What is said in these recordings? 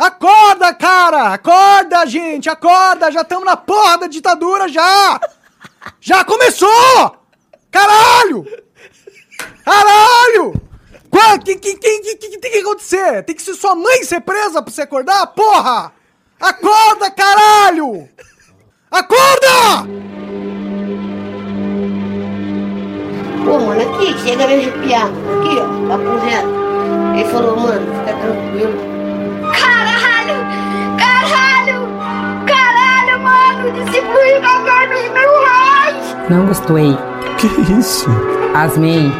Acorda, cara! Acorda, gente! Acorda! Já estamos na porra da ditadura já! Já começou! Caralho! Caralho! O que, que, que, que, tem que acontecer? Tem que ser sua mãe ser presa pra você acordar? Porra! Acorda, caralho! Acorda! Pô, mano, aqui, chega a me arrepiar. Aqui, ó, papo reto. Ele falou, mano, fica tranquilo. Caralho! Caralho! Caralho, mano! Distribui pra mil mil reais! Não gostei. Que isso? Asmei.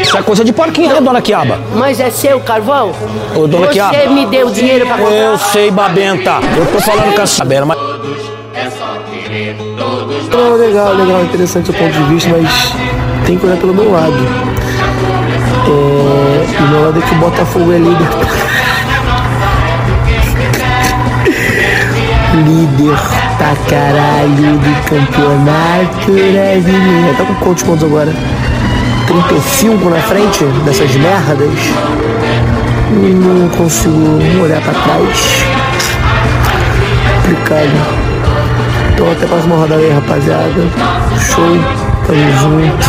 Isso é coisa de porquinho, né, dona Quiaba? Mas é seu carvão? Ô, dona Você Quiaba. me deu dinheiro pra comprar? Eu sei, Babenta. Eu tô falando com a Sabela, mas. Não, legal, legal, interessante o ponto de vista, mas tem que olhar pelo meu lado. É que o Botafogo é líder. líder pra caralho do campeonato brasileiro. Tá com quantos pontos agora? 35 na frente dessas merdas? Não consigo olhar pra trás. Complicado. Então até a próxima rodada aí, rapaziada. Show, tamo junto.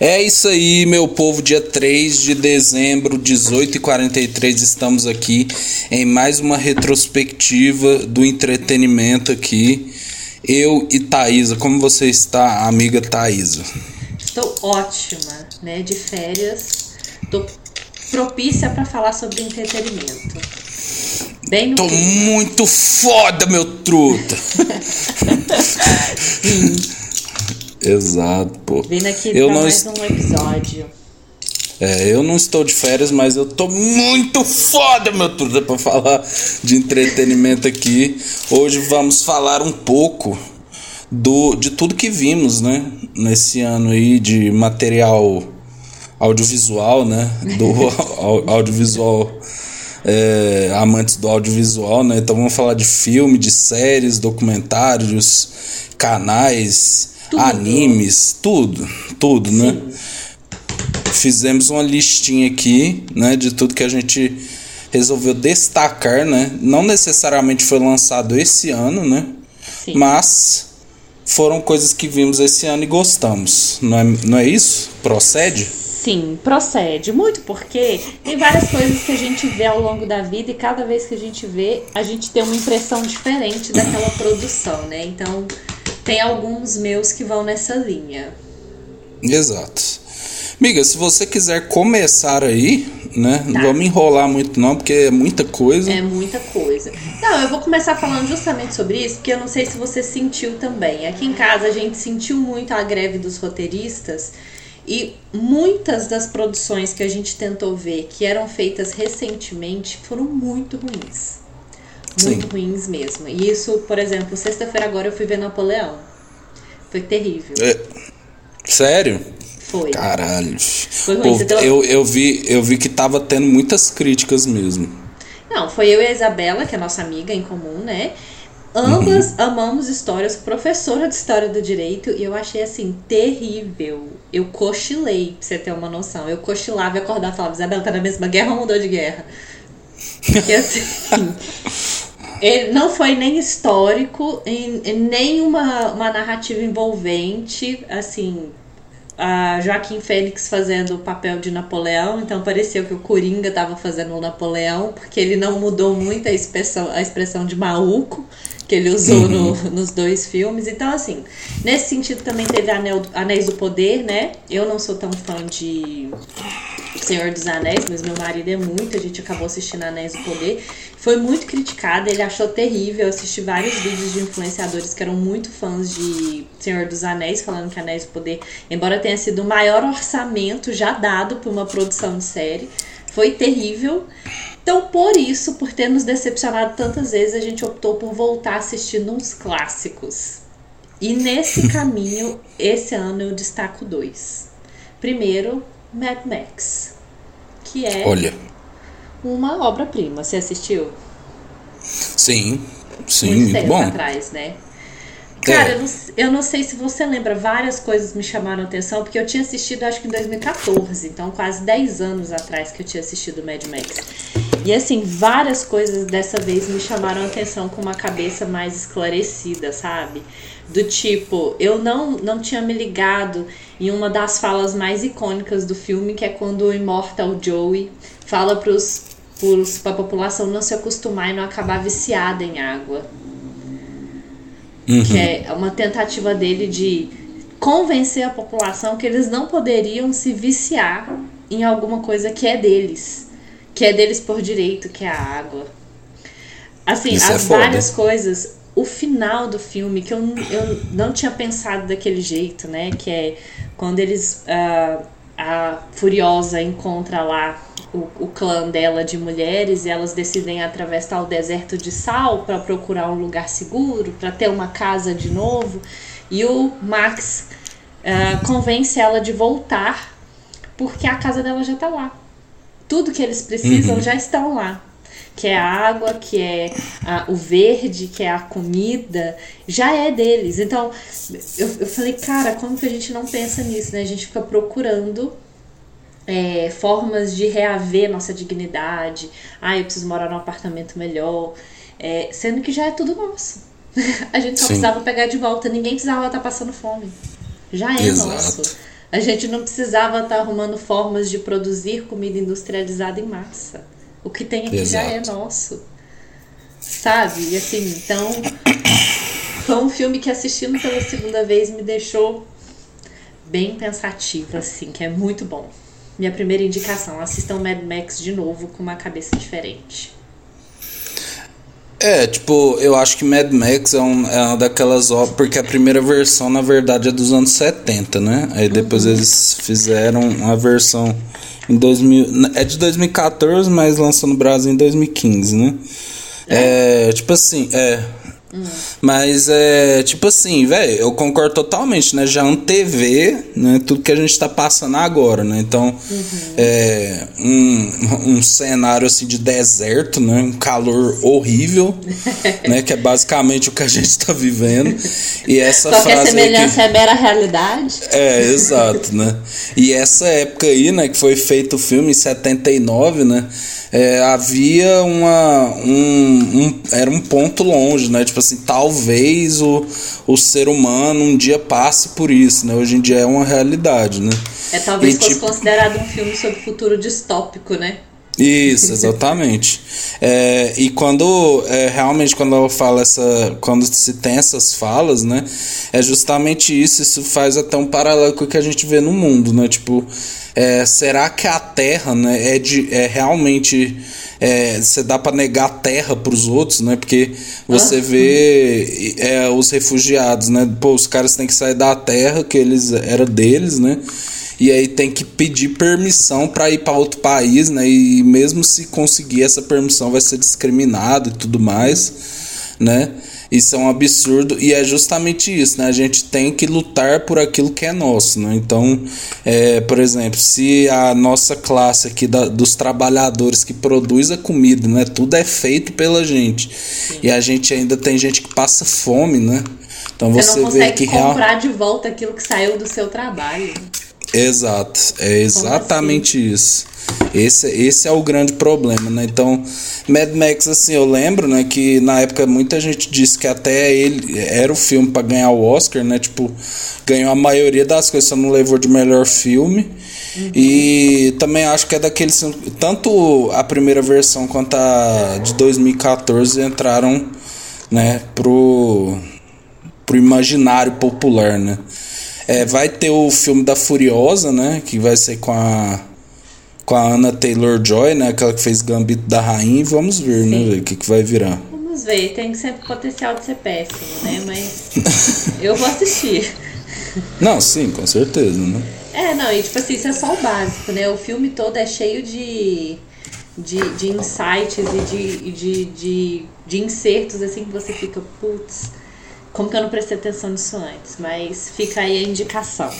É isso aí, meu povo. Dia 3 de dezembro, 18h43, estamos aqui em mais uma retrospectiva do entretenimento aqui. Eu e Thaisa. Como você está, amiga Thaisa? Estou ótima, né? De férias. Tô propícia para falar sobre entretenimento. Bem Tô clima. muito foda, meu truta! Exato, pô. Vindo aqui Eu pra não mais est- um episódio. É, eu não estou de férias, mas eu tô muito foda, meu truta, pra falar de entretenimento aqui. Hoje vamos falar um pouco do de tudo que vimos, né? Nesse ano aí de material audiovisual, né? Do au- audiovisual. é, amantes do audiovisual, né? Então vamos falar de filme, de séries, documentários, canais, animes, tudo, tudo, né? Fizemos uma listinha aqui, né, de tudo que a gente resolveu destacar, né? Não necessariamente foi lançado esse ano, né? Sim. Mas foram coisas que vimos esse ano e gostamos. Não é, não é isso? Procede? Sim, procede. Muito porque tem várias coisas que a gente vê ao longo da vida e cada vez que a gente vê, a gente tem uma impressão diferente daquela produção, né? Então, tem alguns meus que vão nessa linha. Exato. Miga, se você quiser começar aí, né? Não vamos enrolar muito não, porque é muita coisa. É muita coisa. Não, eu vou começar falando justamente sobre isso, porque eu não sei se você sentiu também. Aqui em casa a gente sentiu muito a greve dos roteiristas e muitas das produções que a gente tentou ver que eram feitas recentemente foram muito ruins. Muito Sim. ruins mesmo. E isso, por exemplo, sexta-feira agora eu fui ver Napoleão. Foi terrível. É. Sério? Foi. Caralho. ruim, Pô, deu- eu, eu, vi, eu vi que tava tendo muitas críticas mesmo. Não, foi eu e a Isabela, que é nossa amiga em comum, né? Ambas Uhum. amamos história, eu sou professora de história do direito e eu achei assim terrível. Eu cochilei, pra você ter uma noção. Eu cochilava e acordava e falava: Isabela, tá na mesma guerra ou mudou de guerra? Porque assim. Ele não foi nem histórico, e- nem uma, uma narrativa envolvente, assim, a Joaquim Fênix fazendo o papel de Napoleão, então pareceu que o Coringa estava fazendo o Napoleão, porque ele não mudou muito a expressão, a expressão de maluco que ele usou no- nos dois filmes. Então, assim, nesse sentido também teve Anel, Anéis do Poder, né? Eu não sou tão fã de Senhor dos Anéis, mas meu marido é muito, a gente acabou assistindo Anéis do Poder. Foi muito criticado, ele achou terrível. Eu assisti vários vídeos de influenciadores que eram muito fãs de Senhor dos Anéis, falando que Anéis do Poder, embora tenha sido o maior orçamento já dado por uma produção de série, foi terrível. Então, por isso, por ter nos decepcionado tantas vezes, a gente optou por voltar a assistir uns clássicos. E nesse caminho, esse ano eu destaco dois. Primeiro, Mad Max, que é Olha, uma obra-prima. Você assistiu? sim, sim, muito muito tempo bom. atrás, né? Cara, É. eu, não, eu não sei se você lembra, várias coisas me chamaram atenção, porque eu tinha assistido acho que em 2014, então quase 10 anos atrás que eu tinha assistido Mad Max. E assim, várias coisas dessa vez me chamaram atenção com uma cabeça mais esclarecida, sabe? Do tipo, eu não, não tinha me ligado em uma das falas mais icônicas do filme, que é quando o Immortal Joey fala pros, pros, pra população não se acostumar e não acabar viciada em água que é uma tentativa dele de convencer a população que eles não poderiam se viciar em alguma coisa que é deles, que é deles por direito, que é a água. Assim, Isso é as foda. várias coisas, o final do filme que eu, eu não tinha pensado daquele jeito, né? Que é quando eles ah, a Furiosa encontra lá o, o clã dela de mulheres e elas decidem atravessar o deserto de sal para procurar um lugar seguro, para ter uma casa de novo. E o Max ah, convence ela de voltar porque a casa dela já tá lá. Tudo que eles precisam já estão lá. Que é a água, que é a- o verde, que é a comida, já é deles. Então, eu, eu falei, cara, como que a gente não pensa nisso, né? A gente fica procurando é, formas de reaver nossa dignidade. Ah, eu preciso morar num apartamento melhor. É, sendo que já é tudo nosso. A gente só Sim. precisava pegar de volta. Ninguém precisava estar passando fome. Já é Exato. nosso. A gente não precisava estar arrumando formas de produzir comida industrializada em massa. O que tem aqui já é Exato. nosso. Sabe? E assim, então. Foi um filme que assistindo pela segunda vez me deixou bem pensativa, assim, que é muito bom. Minha primeira indicação, assistam Mad Max de novo com uma cabeça diferente. É, tipo, eu acho que Mad Max é, um, é uma daquelas obras. Porque a primeira versão, na verdade, é dos anos 70, né? Aí depois eles fizeram uma versão em 2000. É de 2014, mas lançou no Brasil em 2015, né? É, tipo assim, é. Mas é tipo assim, velho, eu concordo totalmente, né? Já antevê, né? Tudo que a gente tá passando agora, né? Então, é um, um cenário assim de deserto, né? Um calor horrível, né? Que é basicamente o que a gente tá vivendo. E essa Qualquer frase aí que- semelhança é mera realidade. é, exato, né? E essa época aí, né, que foi feito o filme em 79, né? é, havia uma. Um, um- era um ponto longe, né? Tipo assim, talvez o, o ser humano um dia passe por isso, né? Hoje em dia é uma realidade, né? É talvez E, fosse tipo- considerado um filme sobre futuro distópico, né? Isso, exatamente. É, e quando é, realmente quando eu falo essa. Quando se tem essas falas, né? É justamente isso. Isso faz até um paralelo com o que a gente vê no mundo, né? Tipo, é, será que a terra né, é, de, é realmente. É, você dá para negar terra para os outros, né? Porque você vê é, os refugiados, né? Pô, os caras têm que sair da terra que eles era deles, né? E aí tem que pedir permissão para ir para outro país, né? E mesmo se conseguir essa permissão vai ser discriminado e tudo mais, né? Isso é um absurdo e é justamente isso, né? A gente tem que lutar por aquilo que é nosso, né? Então, é, por exemplo, se a nossa classe aqui da- dos trabalhadores que produz a comida, né? Tudo é feito pela gente e a gente ainda tem gente que passa fome, né? Então Você, você, não vê consegue que real... comprar de volta aquilo que saiu do seu trabalho. Exato, é exatamente isso. Esse, esse é o grande problema, né? Então, Mad Max, assim, eu lembro, né, que na época muita gente disse que até ele era o filme para ganhar o Oscar, né? Tipo, ganhou a maioria das coisas, só não levou de melhor filme. E também acho que é daqueles. Tanto a primeira versão quanto a de 2014 entraram, né, pro, pro imaginário popular, né? É, vai ter o filme da Furiosa, né? Que vai ser com a. Com a Anna Taylor Joy, né? Aquela que fez Gambito da Rainha. E vamos ver, né? velho, O que, que vai virar. Vamos ver, tem sempre potencial de ser péssimo, né? Mas eu vou assistir. Não, sim, com certeza, né? É, não, e tipo assim, isso é só o básico, né? O filme todo é cheio de de, de insights e de, de, de, de insertos assim que você fica, putz, como que eu não prestei atenção nisso antes? Mas fica aí a indicação.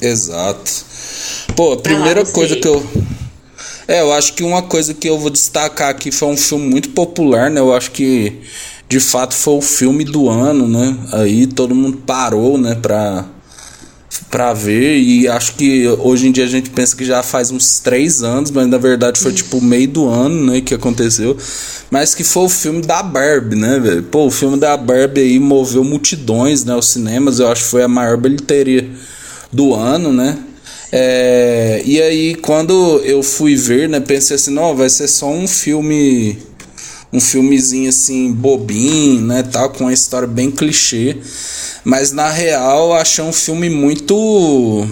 Exato. Pô, a primeira coisa que eu. É, eu acho que uma coisa que eu vou destacar aqui foi um filme muito popular, né? Eu acho que de fato foi o filme do ano, né? Aí todo mundo parou, né, pra, pra ver. E acho que hoje em dia a gente pensa que já faz uns três anos, mas na verdade foi tipo o meio do ano, né, que aconteceu. Mas que foi o filme da Barbie, né, velho? Pô, o filme da Barbie aí moveu multidões, né, aos cinemas. Eu acho que foi a maior bilheteria do ano, né? É, e aí, quando eu fui ver, né, pensei assim, não, vai ser só um filme um filmezinho assim bobinho, né, tal, com uma história bem clichê, mas na real achei um filme muito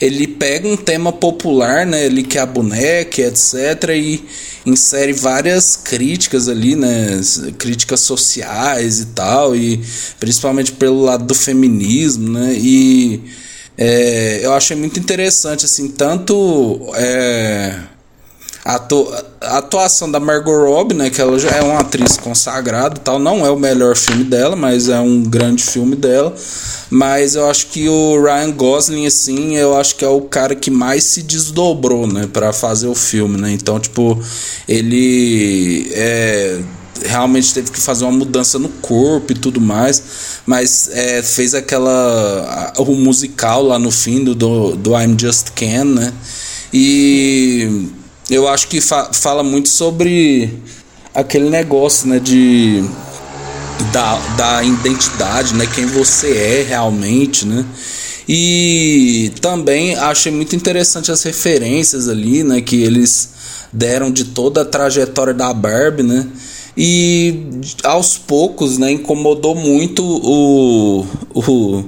ele pega um tema popular, né, ele que é a boneca, etc, e insere várias críticas ali, né, críticas sociais e tal, e principalmente pelo lado do feminismo, né, e é, eu achei muito interessante, assim, tanto é, a, a atuação da Margot Robbie, né, que ela já é uma atriz consagrada tal, não é o melhor filme dela, mas é um grande filme dela, mas eu acho que o Ryan Gosling, assim, eu acho que é o cara que mais se desdobrou, né, para fazer o filme, né, então, tipo, ele é realmente teve que fazer uma mudança no corpo e tudo mais, mas é, fez aquela o musical lá no fim do, do, do I'm Just Ken, né? E eu acho que fa fala muito sobre aquele negócio, né, de da, da identidade, né, quem você é realmente, né? E também achei muito interessante as referências ali, né, que eles deram de toda a trajetória da Barbie, né? E aos poucos, né, incomodou muito o, o,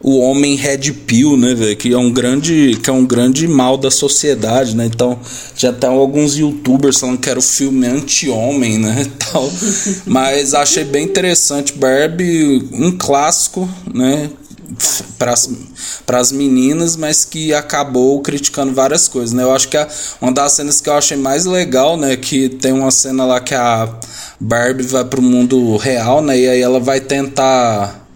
o homem red pill, né, véio, que é um grande que é um grande mal da sociedade, né? Então, já tem alguns youtubers falando que era o filme anti-homem, né, tal. Mas achei bem interessante Barbie, um clássico, né? Para as meninas, mas que acabou criticando várias coisas, né? Eu acho que a, uma das cenas que eu achei mais legal, né, que tem uma cena lá que a Barbie vai pro mundo real, né, e aí ela vai tentar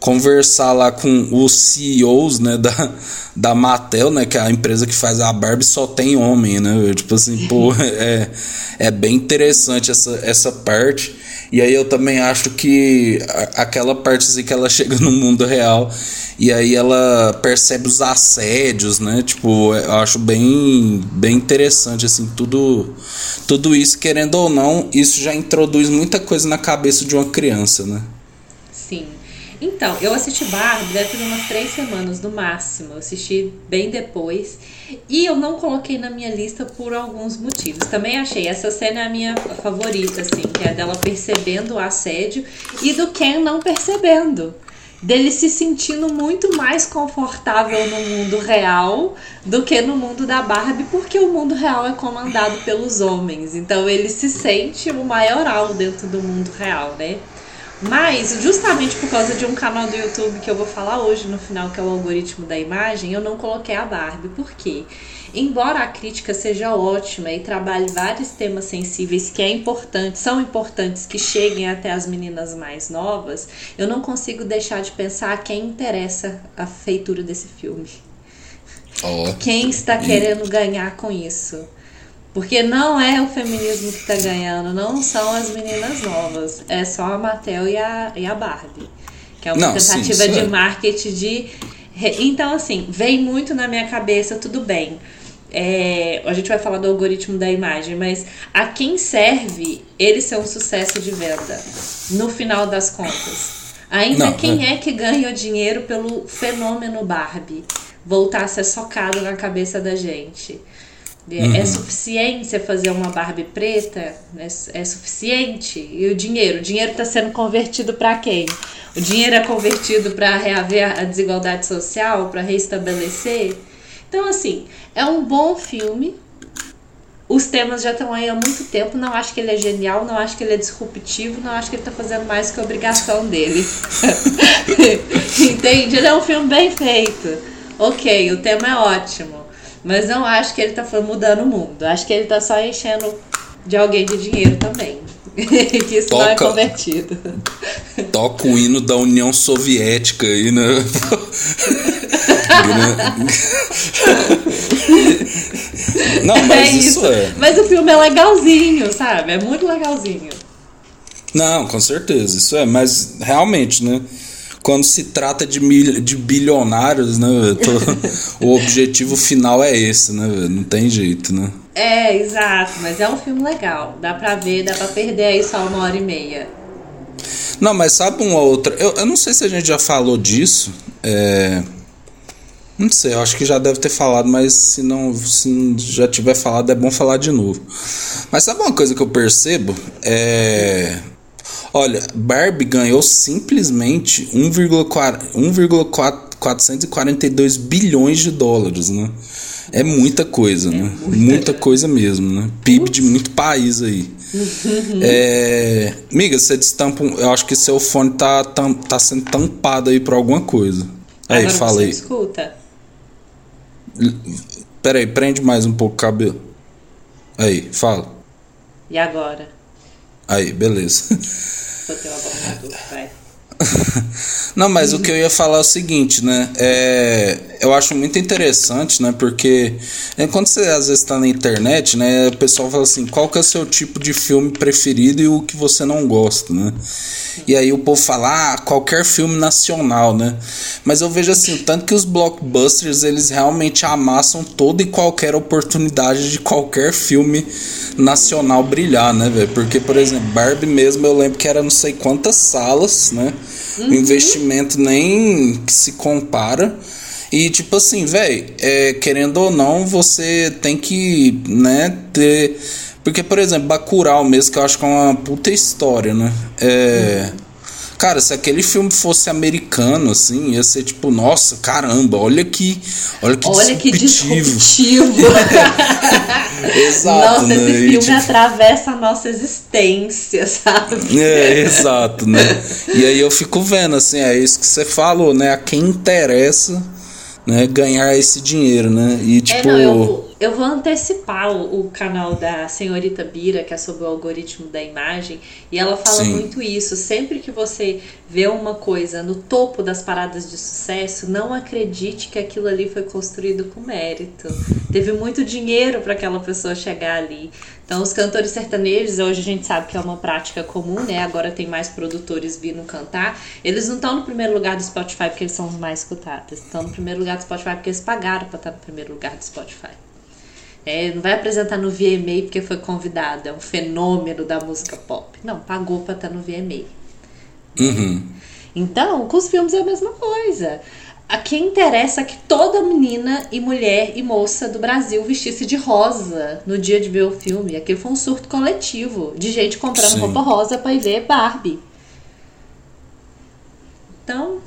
conversar lá com os CEOs, né, da, da Mattel, né, que é a empresa que faz a Barbie, só tem homem, né, tipo assim, pô, é, é bem interessante essa, essa parte, e aí eu também acho que aquela parte assim que ela chega no mundo real e aí ela percebe os assédios, né, tipo, eu acho bem, bem interessante, assim, tudo, tudo isso, querendo ou não, isso já introduz muita coisa na cabeça de uma criança, né. Sim. Então, eu assisti Barbie deve ter umas três semanas no máximo. Eu assisti bem depois. E eu não coloquei na minha lista por alguns motivos. Também achei essa cena é a minha favorita, assim, que é dela percebendo o assédio e do Ken não percebendo. Dele se sentindo muito mais confortável no mundo real do que no mundo da Barbie, porque o mundo real é comandado pelos homens. Então ele se sente o maioral dentro do mundo real, né? Mas, justamente por causa de um canal do YouTube que eu vou falar hoje no final, que é o algoritmo da imagem, eu não coloquei a Barbie. Por quê? Embora a crítica seja ótima e trabalhe vários temas sensíveis que é importante, são importantes que cheguem até as meninas mais novas, eu não consigo deixar de pensar a quem interessa a feitura desse filme. Oh. Quem está querendo ganhar com isso? Porque não é o feminismo que está ganhando, não são as meninas novas, é só a Mattel e a, e a Barbie. Que é uma Não, sim, tentativa isso de é. marketing de. Então, assim, vem muito na minha cabeça, tudo bem. É, a gente vai falar do algoritmo da imagem, mas a quem serve ele ser um sucesso de venda, no final das contas? Ainda Não, quem é. é que ganha o dinheiro pelo fenômeno Barbie voltar a ser socado na cabeça da gente? É, Uhum. é suficiente você fazer uma Barbie preta? É, é suficiente? E o dinheiro? O dinheiro está sendo convertido para quem? O dinheiro é convertido para reaver a desigualdade social, para restabelecer? Então, assim, é um bom filme. Os temas já estão aí há muito tempo. Não acho que ele é genial, não acho que ele é disruptivo, não acho que ele está fazendo mais que a obrigação dele. Entende? Ele é um filme bem feito. Ok, o tema é ótimo. Mas não acho que ele tá mudando o mundo. Acho que ele tá só enchendo de alguém de dinheiro também. que isso não é Toca. convertido. Toca o hino da União Soviética aí, né? Não, mas é isso é. Mas o filme é legalzinho, sabe? É muito legalzinho. Não, com certeza, isso é. Mas realmente, né? Quando se trata de, mil, de bilionários, né? tô- o objetivo final é esse, né? Não tem jeito, né? É, exato. Mas é um filme legal. Dá pra ver, dá pra perder aí só uma hora e meia. Não, mas sabe uma outra. Eu, eu não sei se a gente já falou disso. É. Não sei, eu acho que já deve ter falado, mas se não, se não já tiver falado, é bom falar de novo. Mas sabe uma coisa que eu percebo? É. Olha, Barbie ganhou simplesmente 1,4 1,442 bilhões de dólares, né? É muita coisa, né? Muita coisa mesmo, né? PIB de muito país aí. É... Miga, você destampa. um- Eu acho que seu fone tá, tam- tá sendo tampado aí por alguma coisa. Aí, Agora fala você aí. escuta. Pera aí, prende mais um pouco o cabelo. Aí, fala. E agora? Aí, beleza. Botei o abafador, vai. Não, mas o que eu ia falar é o seguinte, né? É, eu acho muito interessante, né? Porque é, quando você às vezes tá na internet, né? O pessoal fala assim, qual que é o seu tipo de filme preferido e o que você não gosta, né? E aí o povo fala, ah, qualquer filme nacional, né? Mas eu vejo assim, tanto que os blockbusters, eles realmente amassam toda e qualquer oportunidade de qualquer filme nacional brilhar, né? Porque, por exemplo, Barbie mesmo, eu lembro que era não sei quantas salas, né? O investimento nem que se compara. E tipo assim, velho, é, querendo ou não, você tem que, né, ter. Porque, por exemplo, Bacurau mesmo, que eu acho que é uma puta história, né? É. Cara, se aquele filme fosse americano, assim, ia ser tipo, nossa, caramba, olha que. Olha que Olha que disruptivo. disruptivo. Exato, Nossa, né? esse E, filme tipo, atravessa a nossa existência, sabe? É, exato, né? E aí eu fico vendo, assim, é isso que você falou, né? A quem interessa né, ganhar esse dinheiro, né? E tipo. É, não, eu, eu vou antecipar o, o canal da senhorita Bira, que é sobre o algoritmo da imagem, e ela fala Sim. muito isso. Sempre que você vê uma coisa no topo das paradas de sucesso, não acredite que aquilo ali foi construído com mérito. Teve muito dinheiro para aquela pessoa chegar ali. Então, os cantores sertanejos, hoje a gente sabe que é uma prática comum, né? Agora tem mais produtores vindo cantar. Eles não estão no primeiro lugar do Spotify porque eles são os mais escutados. Estão no primeiro lugar do Spotify porque eles pagaram para estar no primeiro lugar do Spotify. É, não vai apresentar no VMA porque foi convidado, é um fenômeno da música pop. Não, pagou para estar no VMA. Uhum. Então, com os filmes é a mesma coisa. A quem interessa é que toda menina e mulher e moça do Brasil vestisse de rosa no dia de ver o filme. Aquilo foi um surto coletivo de gente comprando Sim. roupa rosa para ir ver Barbie. Então,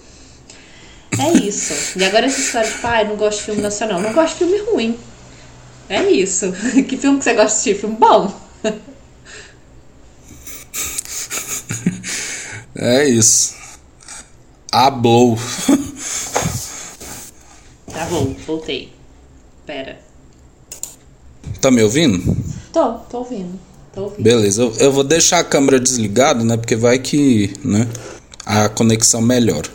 é isso. E agora essa história de pai, não gosto de filme nacional. Não gosto de filme ruim. É isso. Que filme que você gosta de assistir? Filme bom. É isso. A blow. Tá bom, voltei. Pera. tá me ouvindo? Tô, tô ouvindo. Tô ouvindo. Beleza, eu, eu vou deixar a câmera desligada, né? Porque vai que, né? A conexão melhora.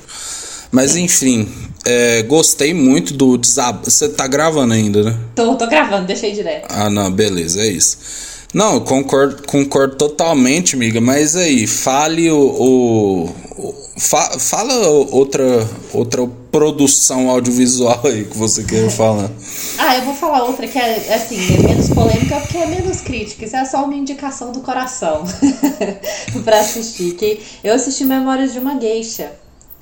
Mas enfim, é, gostei muito do desab... Você tá gravando ainda, né? Tô, tô gravando, deixei direto. Ah, não, beleza, é isso. Não, eu concordo, concordo totalmente, amiga, mas aí, fale o. o, o- fa- fala outra, outra produção audiovisual aí que você quer falar. Ah, eu vou falar outra que é é assim, é menos polêmica porque é menos crítica. Isso é só uma indicação do coração pra assistir. Que eu assisti Memórias de uma Geisha.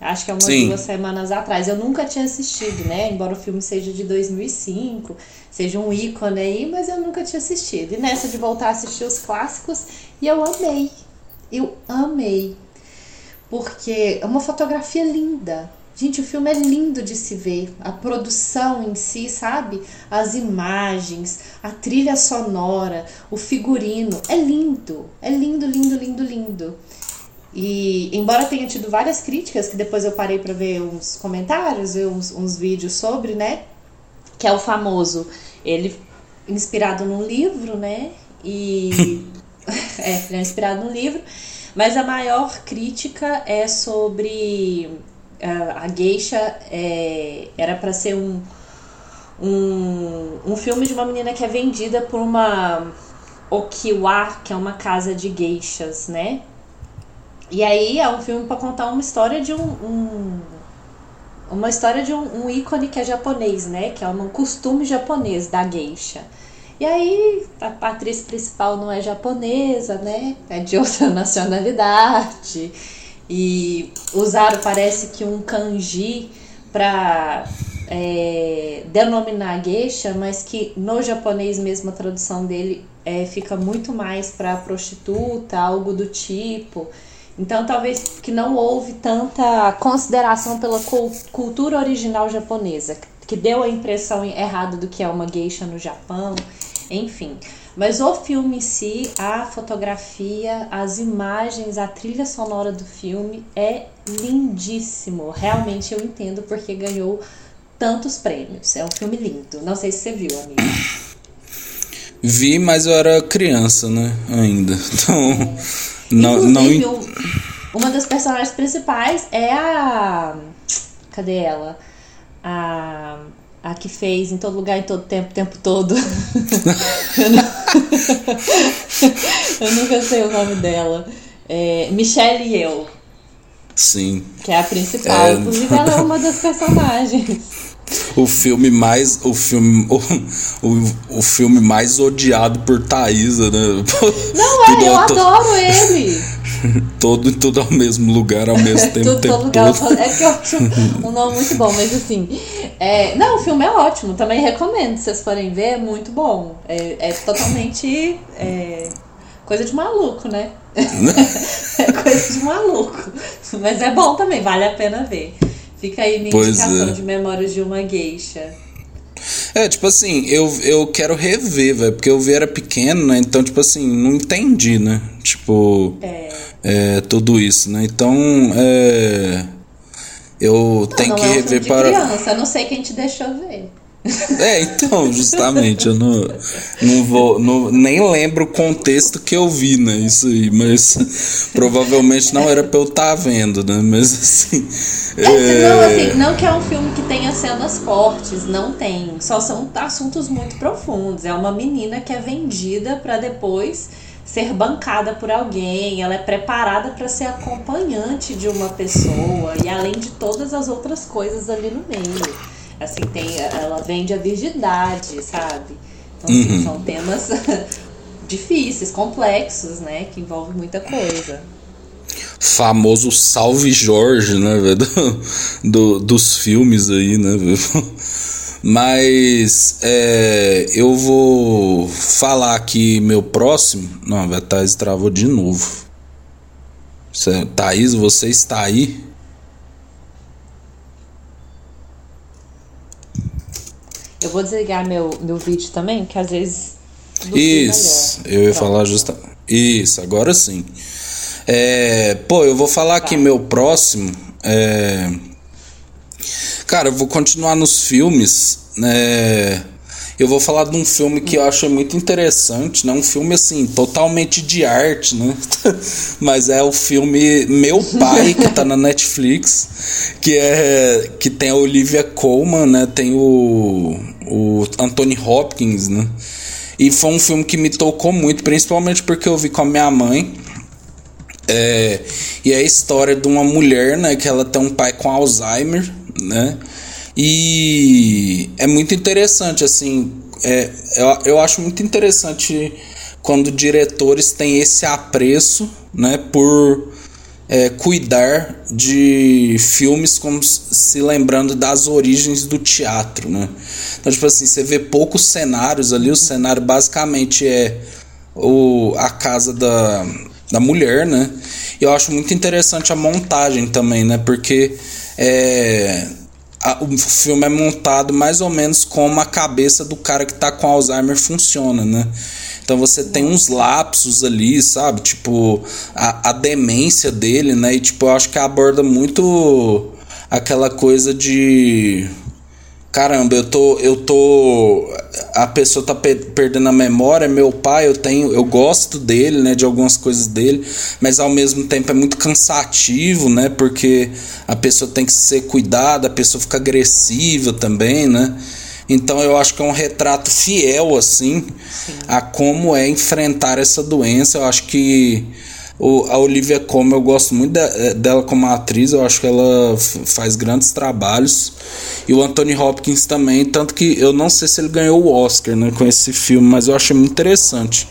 Acho que é umas Sim. duas semanas atrás. Eu nunca tinha assistido, né? Embora o filme seja de 2005, seja um ícone aí, mas eu nunca tinha assistido. E nessa de voltar a assistir os clássicos, e eu amei. Eu amei. Porque é uma fotografia linda. Gente, o filme é lindo de se ver. A produção em si, sabe? As imagens, a trilha sonora, o figurino. É lindo. É lindo, lindo, lindo, lindo. E embora tenha tido várias críticas, que depois eu parei pra ver uns comentários, ver uns, uns vídeos sobre, né? que é o famoso, ele inspirado num livro, né? E é, ele é inspirado num livro, mas a maior crítica é sobre a, a geisha é, era para ser um, um um filme de uma menina que é vendida por uma Okiwa, que é uma casa de geishas, né? E aí é um filme para contar uma história de um, um uma história de um, um, ícone que é japonês, né? Que é um costume japonês da geisha. E aí a atriz principal não é japonesa, né? É de outra nacionalidade. E usaram, parece que um kanji para é, denominar geisha, mas que no japonês mesmo a tradução dele é, fica muito mais para prostituta, algo do tipo. Então, talvez que não houve tanta consideração pela cultura original japonesa, que deu a impressão errada do que é uma geisha no Japão, enfim. Mas o filme em si, a fotografia, as imagens, a trilha sonora do filme é lindíssimo. Realmente eu entendo porque ganhou tantos prêmios. É um filme lindo. Não sei se você viu, amigo. Vi, mas eu era criança, né? Ainda. Então. Não, Inclusive, não... uma das personagens principais é a. Cadê ela? A. A que fez em todo lugar, em todo tempo, o tempo todo. eu, não... eu nunca sei o nome dela. É Michelle e eu. Sim. Que é a principal. É... Inclusive, ela é uma das personagens o filme mais o filme o, o, o filme mais odiado por Thaisa, né? Não é, eu adoro ele. todo tudo ao mesmo lugar ao mesmo tempo. tudo, todo lugar, todo. É que eu acho um nome muito bom, mas assim, é, não, o filme é ótimo, também recomendo, se vocês forem ver, é muito bom. É, é totalmente é, coisa de maluco, né? é coisa de maluco. Mas é bom também, vale a pena ver. Fica aí minha pois indicação é. de Memórias de uma Geisha. É, tipo assim, eu, eu quero rever, velho, porque eu vi era pequeno, né? Então, tipo assim, não entendi, né? Tipo, é, é tudo isso, né? Então, é. Eu não, tenho não que é um rever para. Criança, eu não sei quem te deixou ver. É, então, justamente, eu não, não vou, não, nem lembro o contexto que eu vi, né, isso aí, mas provavelmente não era pra eu estar tá vendo, né, mas assim... É, é... Não, assim, não que é um filme que tenha cenas fortes, não tem, só são assuntos muito profundos, é uma menina que é vendida para depois ser bancada por alguém, ela é preparada para ser acompanhante de uma pessoa, e além de todas as outras coisas ali no meio. Assim, tem, ela vende a virgindade, sabe? Então, assim, uhum. são temas difíceis, complexos, né? Que envolvem muita coisa. Famoso Salve Jorge, né, velho? Do, do, dos filmes aí, né, velho? Mas é, eu vou falar aqui meu próximo. Não, a Thaís travou de novo. Thaís, você está aí? Eu vou desligar meu, meu vídeo também, que às vezes. Isso, eu ia Pronto. falar justamente. Isso, agora sim. É, pô, eu vou falar tá. aqui meu próximo. É, cara, eu vou continuar nos filmes. Né? Eu vou falar de um filme que eu acho muito interessante, né? Um filme assim, totalmente de arte, né? Mas é o filme Meu Pai, que tá na Netflix, que é que tem a Olivia Colman, né? Tem o o Anthony Hopkins, né? E foi um filme que me tocou muito, principalmente porque eu vi com a minha mãe. É, e é a história de uma mulher, né, que ela tem um pai com Alzheimer, né? E é muito interessante, assim, é, eu, eu acho muito interessante quando diretores têm esse apreço, né, por é, cuidar de filmes como se lembrando das origens do teatro, né? Então, tipo assim, você vê poucos cenários ali, o cenário basicamente é o, a casa da, da mulher, né? E eu acho muito interessante a montagem também, né? Porque é, a, o filme é montado mais ou menos como a cabeça do cara que tá com Alzheimer funciona, né? Então você tem uns lapsos ali, sabe? Tipo, a, a demência dele, né? E tipo, eu acho que aborda muito aquela coisa de caramba, eu tô. Eu tô. A pessoa tá pe- perdendo a memória. Meu pai, eu tenho. Eu gosto dele, né? De algumas coisas dele. Mas ao mesmo tempo é muito cansativo, né? Porque a pessoa tem que ser cuidada, a pessoa fica agressiva também, né? Então eu acho que é um retrato fiel, assim, a como é enfrentar essa doença. Eu acho que o, a Olivia Colman, eu gosto muito de- dela como atriz, eu acho que ela faz grandes trabalhos. E o Anthony Hopkins também, tanto que eu não sei se ele ganhou o Oscar né, com esse filme, mas eu achei muito interessante.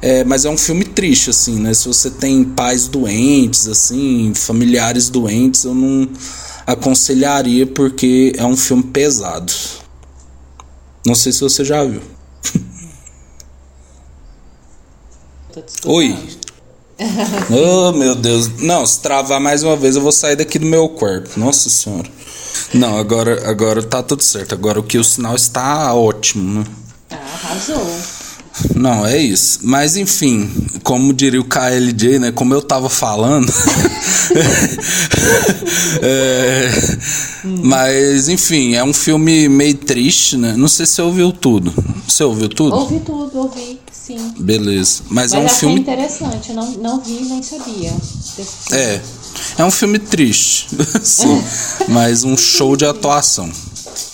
É, mas é um filme triste, assim, né? Se você tem pais doentes, assim, familiares doentes, eu não aconselharia porque é um filme pesado. Não sei se você já viu. Oi. oh, meu Deus. Não, se travar mais uma vez, eu vou sair daqui do meu quarto. Nossa senhora. Não, agora, agora tá tudo certo. Agora o que o sinal está ótimo, né? Ah, arrasou. Não, é isso. Mas enfim, como diria o KLJ, né? Como eu tava falando. É, Mas enfim, é um filme meio triste, né? Não sei se você ouviu tudo. Você ouviu tudo? Ouvi tudo, ouvi, sim. Beleza. Mas, Mas é um filme. interessante, não, não vi nem sabia. É. É um filme triste. Sim. Mas um show de atuação.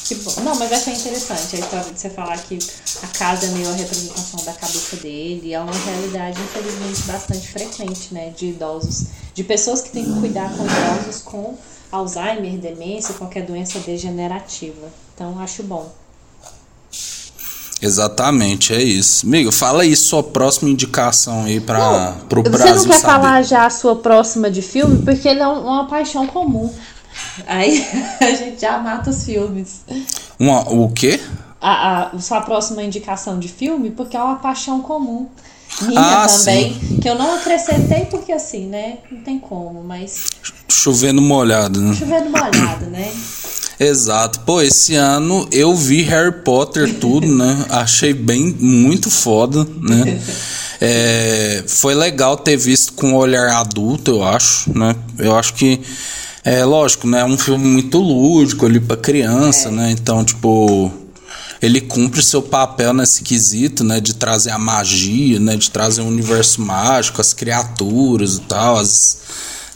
Que bom. Não, mas achei interessante a história de você falar que a casa é meio a representação da cabeça dele. É uma realidade, infelizmente, bastante frequente, né? De idosos, de pessoas que têm que cuidar com idosos com Alzheimer, demência, qualquer doença degenerativa. Então, acho bom. Exatamente, é isso. Amigo, fala aí sua próxima indicação aí para Você Brasil não quer saber. falar já a sua próxima de filme? Porque ele é um- uma paixão comum. Aí a gente já mata os filmes. Uma, o quê? A, a sua próxima indicação de filme, porque é uma paixão comum. Minha Ah, também. Que eu não acrescentei porque assim, né? Não tem como, mas Chovendo molhado, né? chovendo molhado, né? Exato. Pô, esse ano eu vi Harry Potter tudo, né? Achei bem muito foda, né? É, foi legal ter visto com um olhar adulto, eu acho, né? Eu acho que é lógico, né? É um filme muito lúdico ali pra criança, né? Então, tipo, ele cumpre seu papel nesse quesito, né? De trazer a magia, né? De trazer um universo mágico, as criaturas e tal, as,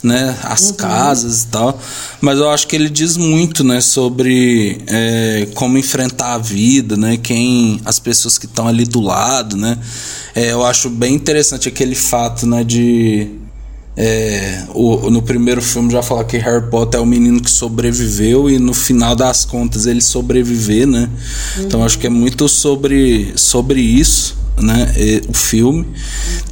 né? As casas e tal. Mas eu acho que ele diz muito, né? Sobre é, como enfrentar a vida, né? Quem, as pessoas que estão ali do lado, né? É, eu acho bem interessante aquele fato, né? De é, o, no primeiro filme já fala que Harry Potter é o menino que sobreviveu e no final das contas ele sobreviver, né? Então acho que é muito sobre, sobre isso, né? o filme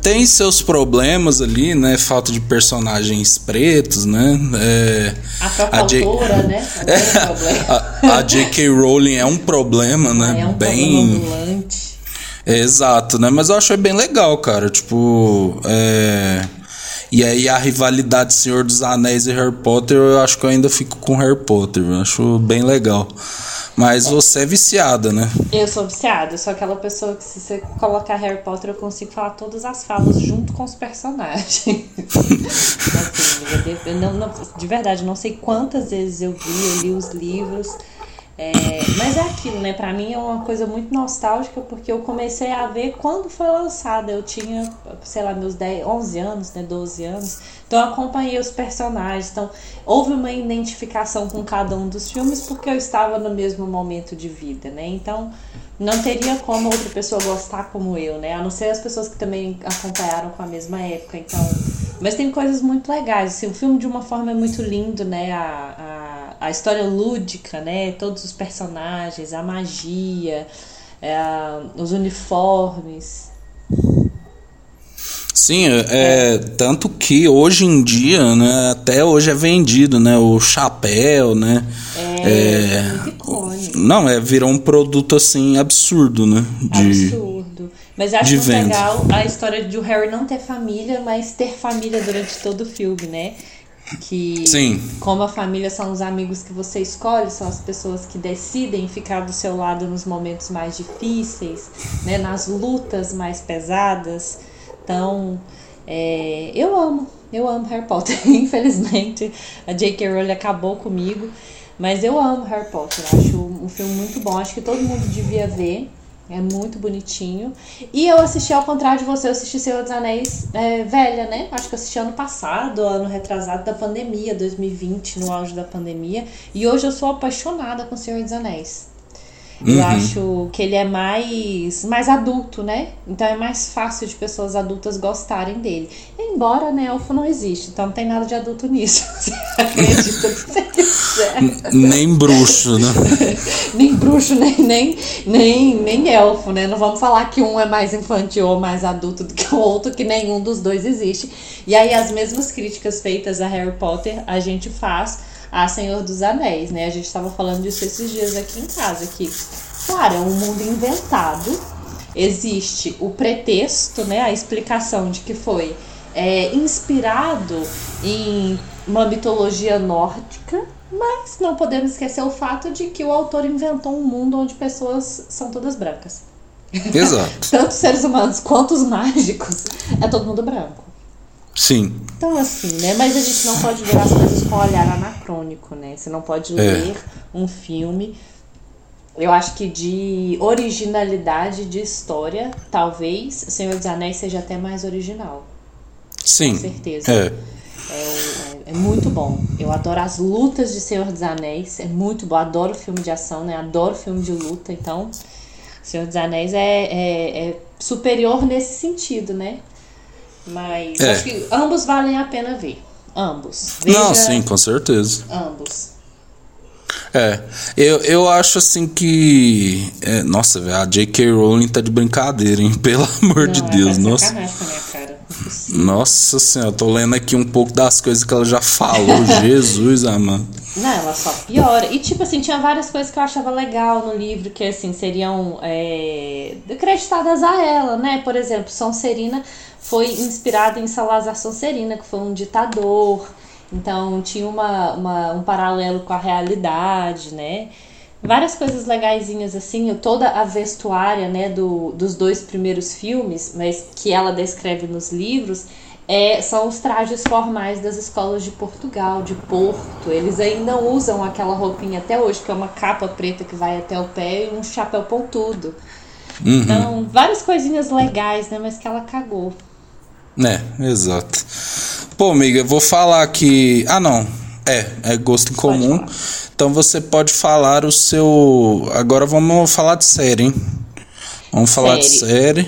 tem seus problemas ali, né? Falta de personagens pretos, né? É, A própria J- autora, né? Também é um a, a J.K. Rowling é um problema, né? É um bem problema ambulante. é, exato, né? Mas eu achei bem legal, cara. Tipo, é... E aí a rivalidade Senhor dos Anéis e Harry Potter, eu acho que eu ainda fico com Harry Potter. Eu acho bem legal. Mas você é viciada, né? Eu sou viciada, eu sou aquela pessoa que se você colocar Harry Potter eu consigo falar todas as falas junto com os personagens. assim, não, não- de verdade, não sei quantas vezes eu vi, eu li os livros. É, mas é aquilo, né? Pra mim é uma coisa muito nostálgica porque eu comecei a ver quando foi lançada. Eu tinha, sei lá, meus 10, 11 anos, né? 12 anos. Então eu acompanhei os personagens. Então houve uma identificação com cada um dos filmes porque eu estava no mesmo momento de vida, né? Então não teria como outra pessoa gostar como eu, né? A não ser as pessoas que também acompanharam com a mesma época. Então, mas tem coisas muito legais. Assim, o filme de uma forma é muito lindo, né? A, a, a história lúdica, né? Todos os personagens, a magia, é, os uniformes. Sim, é, tanto que hoje em dia, né, até hoje é vendido, né, o chapéu, né? É, icônico. Não, é virou um produto assim absurdo, né? De Absurdo. Mas acho muito legal a história de o Harry não ter família, mas ter família durante todo o filme, né? Que Sim. como a família são os amigos que você escolhe, são as pessoas que decidem ficar do seu lado nos momentos mais difíceis, né? Nas lutas mais pesadas. Então, é, eu amo, eu amo Harry Potter. Infelizmente, a J.K. Rowling acabou comigo. Mas eu amo Harry Potter, acho um filme muito bom, acho que todo mundo devia ver. É muito bonitinho. E eu assisti, ao contrário de você, eu assisti Senhor dos Anéis é, velha, né? Acho que eu assisti ano passado, ano retrasado da pandemia, 2020, no auge da pandemia. E hoje eu sou apaixonada com Senhor dos Anéis. Eu Uhum. acho que ele é mais, mais adulto, né? Então é mais fácil de pessoas adultas gostarem dele. Embora, né, elfo não existe, então não tem nada de adulto nisso. Você acredita você quiser. Nem bruxo, né? nem bruxo, nem, nem, nem, nem elfo, né? Não vamos falar que um é mais infantil ou mais adulto do que o outro, que nenhum dos dois existe. E aí as mesmas críticas feitas a Harry Potter a gente faz a Senhor dos Anéis, né? A gente estava falando disso esses dias aqui em casa, que, claro, é um mundo inventado. Existe o pretexto, né? A explicação de que foi é, inspirado em uma mitologia nórdica, mas não podemos esquecer o fato de que o autor inventou um mundo onde pessoas são todas brancas. Exato. Tanto os seres humanos quanto os mágicos é todo mundo branco. Sim. Então, assim, né? Mas a gente não pode ver as coisas com olhar anacrônico, né? Você não pode ler um filme. Eu acho que de originalidade de história, talvez Senhor dos Anéis seja até mais original. Sim. Com certeza. É. É, é- é muito bom. Eu adoro as lutas de Senhor dos Anéis. É muito bom. Adoro filme de ação, né? Adoro filme de luta. Então, Senhor dos Anéis é, é- é superior nesse sentido, né? Mas É. acho que ambos valem a pena ver. Ambos. Não, Veja sim, com certeza. Ambos. É, eu, eu acho assim que. é, nossa, a J.K. Rowling tá de brincadeira, hein? Pelo amor de Não, Deus, é nossa. sacanagem com a minha cara. Não é. Nossa senhora, tô lendo aqui um pouco das coisas que ela já falou. Jesus, amado. Não, ela só piora. E, tipo assim, tinha várias coisas que eu achava legal no livro que, assim, seriam é, acreditadas a ela, né? Por exemplo, Sonserina foi inspirada em Salazar Sonserina, que foi um ditador. Então, tinha uma, uma- um paralelo com a realidade, né? Várias coisas legaisinhas, assim. Toda a vestuária, né, do, dos dois primeiros filmes, mas que ela descreve nos livros, é, são os trajes formais das escolas de Portugal, de Porto. Eles ainda usam aquela roupinha até hoje, que é uma capa preta que vai até o pé e um chapéu pontudo. Uhum. Então, várias coisinhas legais, né? Mas que ela cagou. É, exato. Pô, amiga, eu vou falar que. Ah, não. É, é gosto em comum. Então você pode falar o seu. Agora vamos falar de série, hein? Vamos falar de série.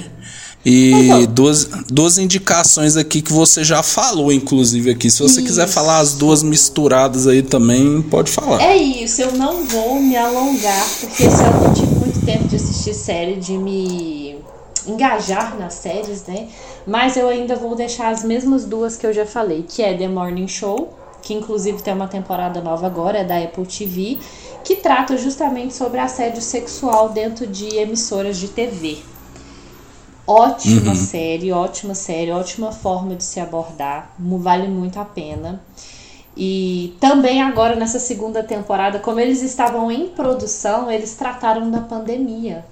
E duas, duas indicações aqui que você já falou, inclusive, aqui. Se você quiser falar as duas misturadas aí também, pode falar. É isso, eu não vou me alongar, porque ano eu não tive muito tempo de assistir série, de me engajar nas séries, né? Mas eu ainda vou deixar as mesmas duas que eu já falei, que é The Morning Show, que inclusive tem uma temporada nova agora, é da Apple TV, que trata justamente sobre assédio sexual dentro de emissoras de TV. Ótima Uhum. série, ótima série, ótima forma de se abordar, vale muito a pena. E também agora nessa segunda temporada, como eles estavam em produção, eles trataram da pandemia.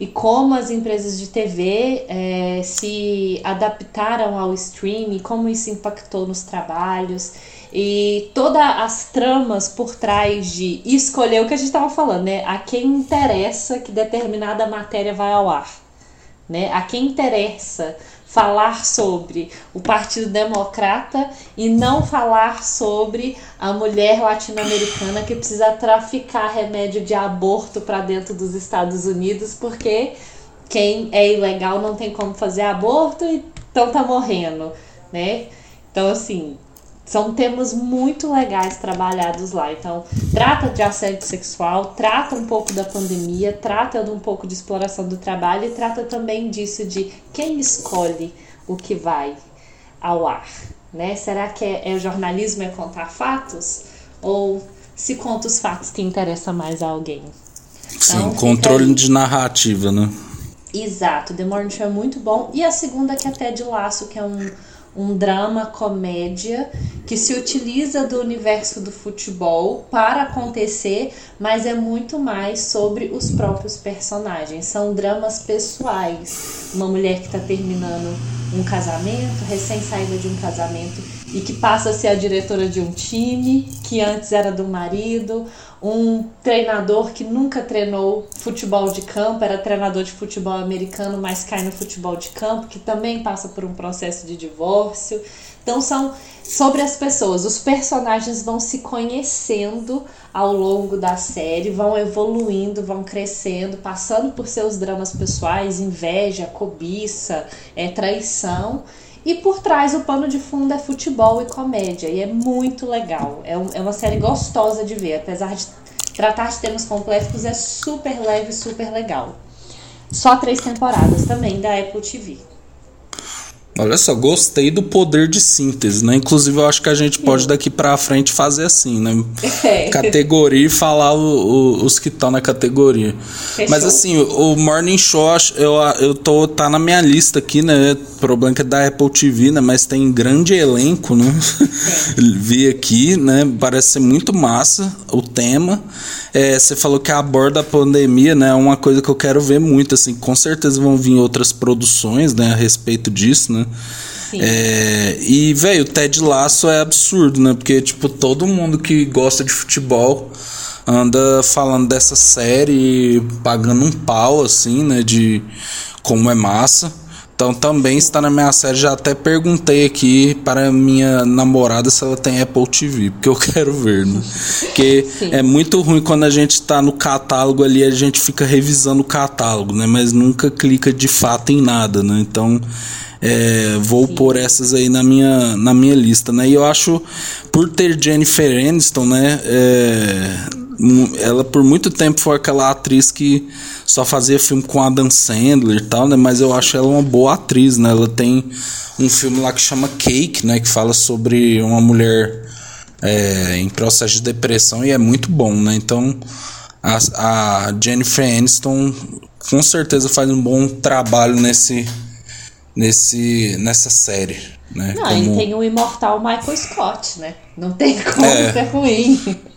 E como as empresas de TV eh, se adaptaram ao streaming, como isso impactou nos trabalhos e todas as tramas por trás de escolher o que a gente estava falando, né? A quem interessa que determinada matéria vai ao ar né? A quem interessa falar sobre o Partido Democrata e não falar sobre a mulher latino-americana que precisa traficar remédio de aborto para dentro dos Estados Unidos porque quem é ilegal não tem como fazer aborto e então tá morrendo, né? Então assim, são temas muito legais trabalhados lá. Então, trata de assédio sexual, trata um pouco da pandemia, trata de um pouco de exploração do trabalho e trata também disso de quem escolhe o que vai ao ar, né? Será que é, é jornalismo é contar fatos ou se conta os fatos que interessa mais a alguém? Sim, Então, fica controle aí. de narrativa, né? Exato, The Morning Show é muito bom. E a segunda que é Ted Laço, que é um, um drama comédia que se utiliza do universo do futebol para acontecer, mas é muito mais sobre os próprios personagens. São dramas pessoais. Uma mulher que está terminando um casamento, recém-saída de um casamento e que passa a ser a diretora de um time que antes era do marido, um treinador que nunca treinou futebol de campo, era treinador de futebol americano, mas cai no futebol de campo, que também passa por um processo de divórcio. Então são sobre as pessoas, os personagens vão se conhecendo ao longo da série, vão evoluindo, vão crescendo, passando por seus dramas pessoais, inveja, cobiça, é, traição. E por trás o pano de fundo é futebol e comédia. E é muito legal. É, um, é uma série gostosa de ver. Apesar de tratar de temas complexos, é super leve, super legal. Só três temporadas também da Apple TV. Olha só, gostei do poder de síntese, né? Inclusive, eu acho que a gente pode daqui pra frente fazer assim, né? É. Categoria e falar o- o- os que estão na categoria. Fechou. Mas assim, o o Morning Show, eu, eu tô, tá na minha lista aqui, né? O problema é que é da Apple TV, né? Mas tem grande elenco, né? Vi aqui, né? Parece ser muito massa o tema. É, você falou que aborda a pandemia, né? É uma coisa que eu quero ver muito, assim. Com certeza vão vir outras produções, né? A respeito disso, né? É, e, velho, o Ted Lasso é absurdo, né? Porque, tipo, todo mundo que gosta de futebol anda falando dessa série, pagando um pau, assim, né? De como é massa. Então também está na minha série. Já até perguntei aqui para minha namorada se ela tem Apple TV, porque eu quero ver, né? Porque é muito ruim quando a gente tá no catálogo ali, a gente fica revisando o catálogo, né? Mas nunca clica de fato em nada, né? Então é, vou pôr essas aí na minha, na minha lista, né? E eu acho, por ter Jennifer Aniston, né? é, ela por muito tempo foi aquela atriz que só fazia filme com Adam Sandler e tal, né? Mas eu acho ela uma boa atriz, né? Ela tem um filme lá que chama Cake, né? Que fala sobre uma mulher é, em processo de depressão e é muito bom, né? Então a, a Jennifer Aniston com certeza faz um bom trabalho nesse nesse nessa série, né? Não, e tem o imortal Michael Scott, né? Não tem como É. ser ruim.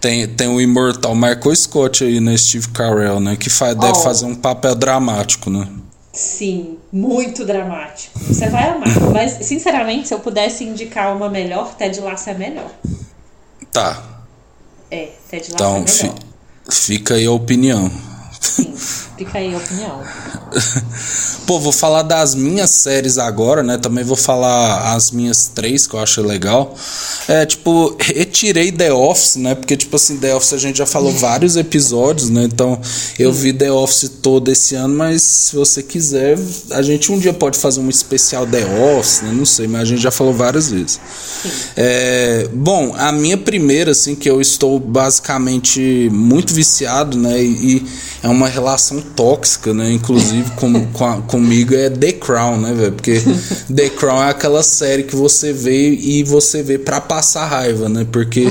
Tem, tem o imortal Michael Scott aí, né? Steve Carell, né? Que fa deve Oh. fazer um papel dramático, né? Sim, muito dramático. Você vai amar. Mas, sinceramente, se eu pudesse indicar uma melhor, Ted Lasso é melhor. Tá. É, Ted Lasso Então é fi- melhor. fica aí a opinião. Sim, fica aí a opinião. Pô, vou falar das minhas séries agora, né? Também vou falar as minhas três que eu acho legal. É, tipo, retirei The Office, né? Porque, tipo assim, The Office a gente já falou vários episódios, né? Então, eu vi The Office todo esse ano, mas se você quiser, a gente um dia pode fazer um especial The Office, né? Não sei, mas a gente já falou várias vezes. É, bom, a minha primeira, assim, que eu estou basicamente muito viciado, né? E, e é uma relação tóxica, né? Inclusive com, com a- comigo é The Crown, né, velho? Porque The Crown é aquela série que você vê e você vê pra passar raiva, né? Porque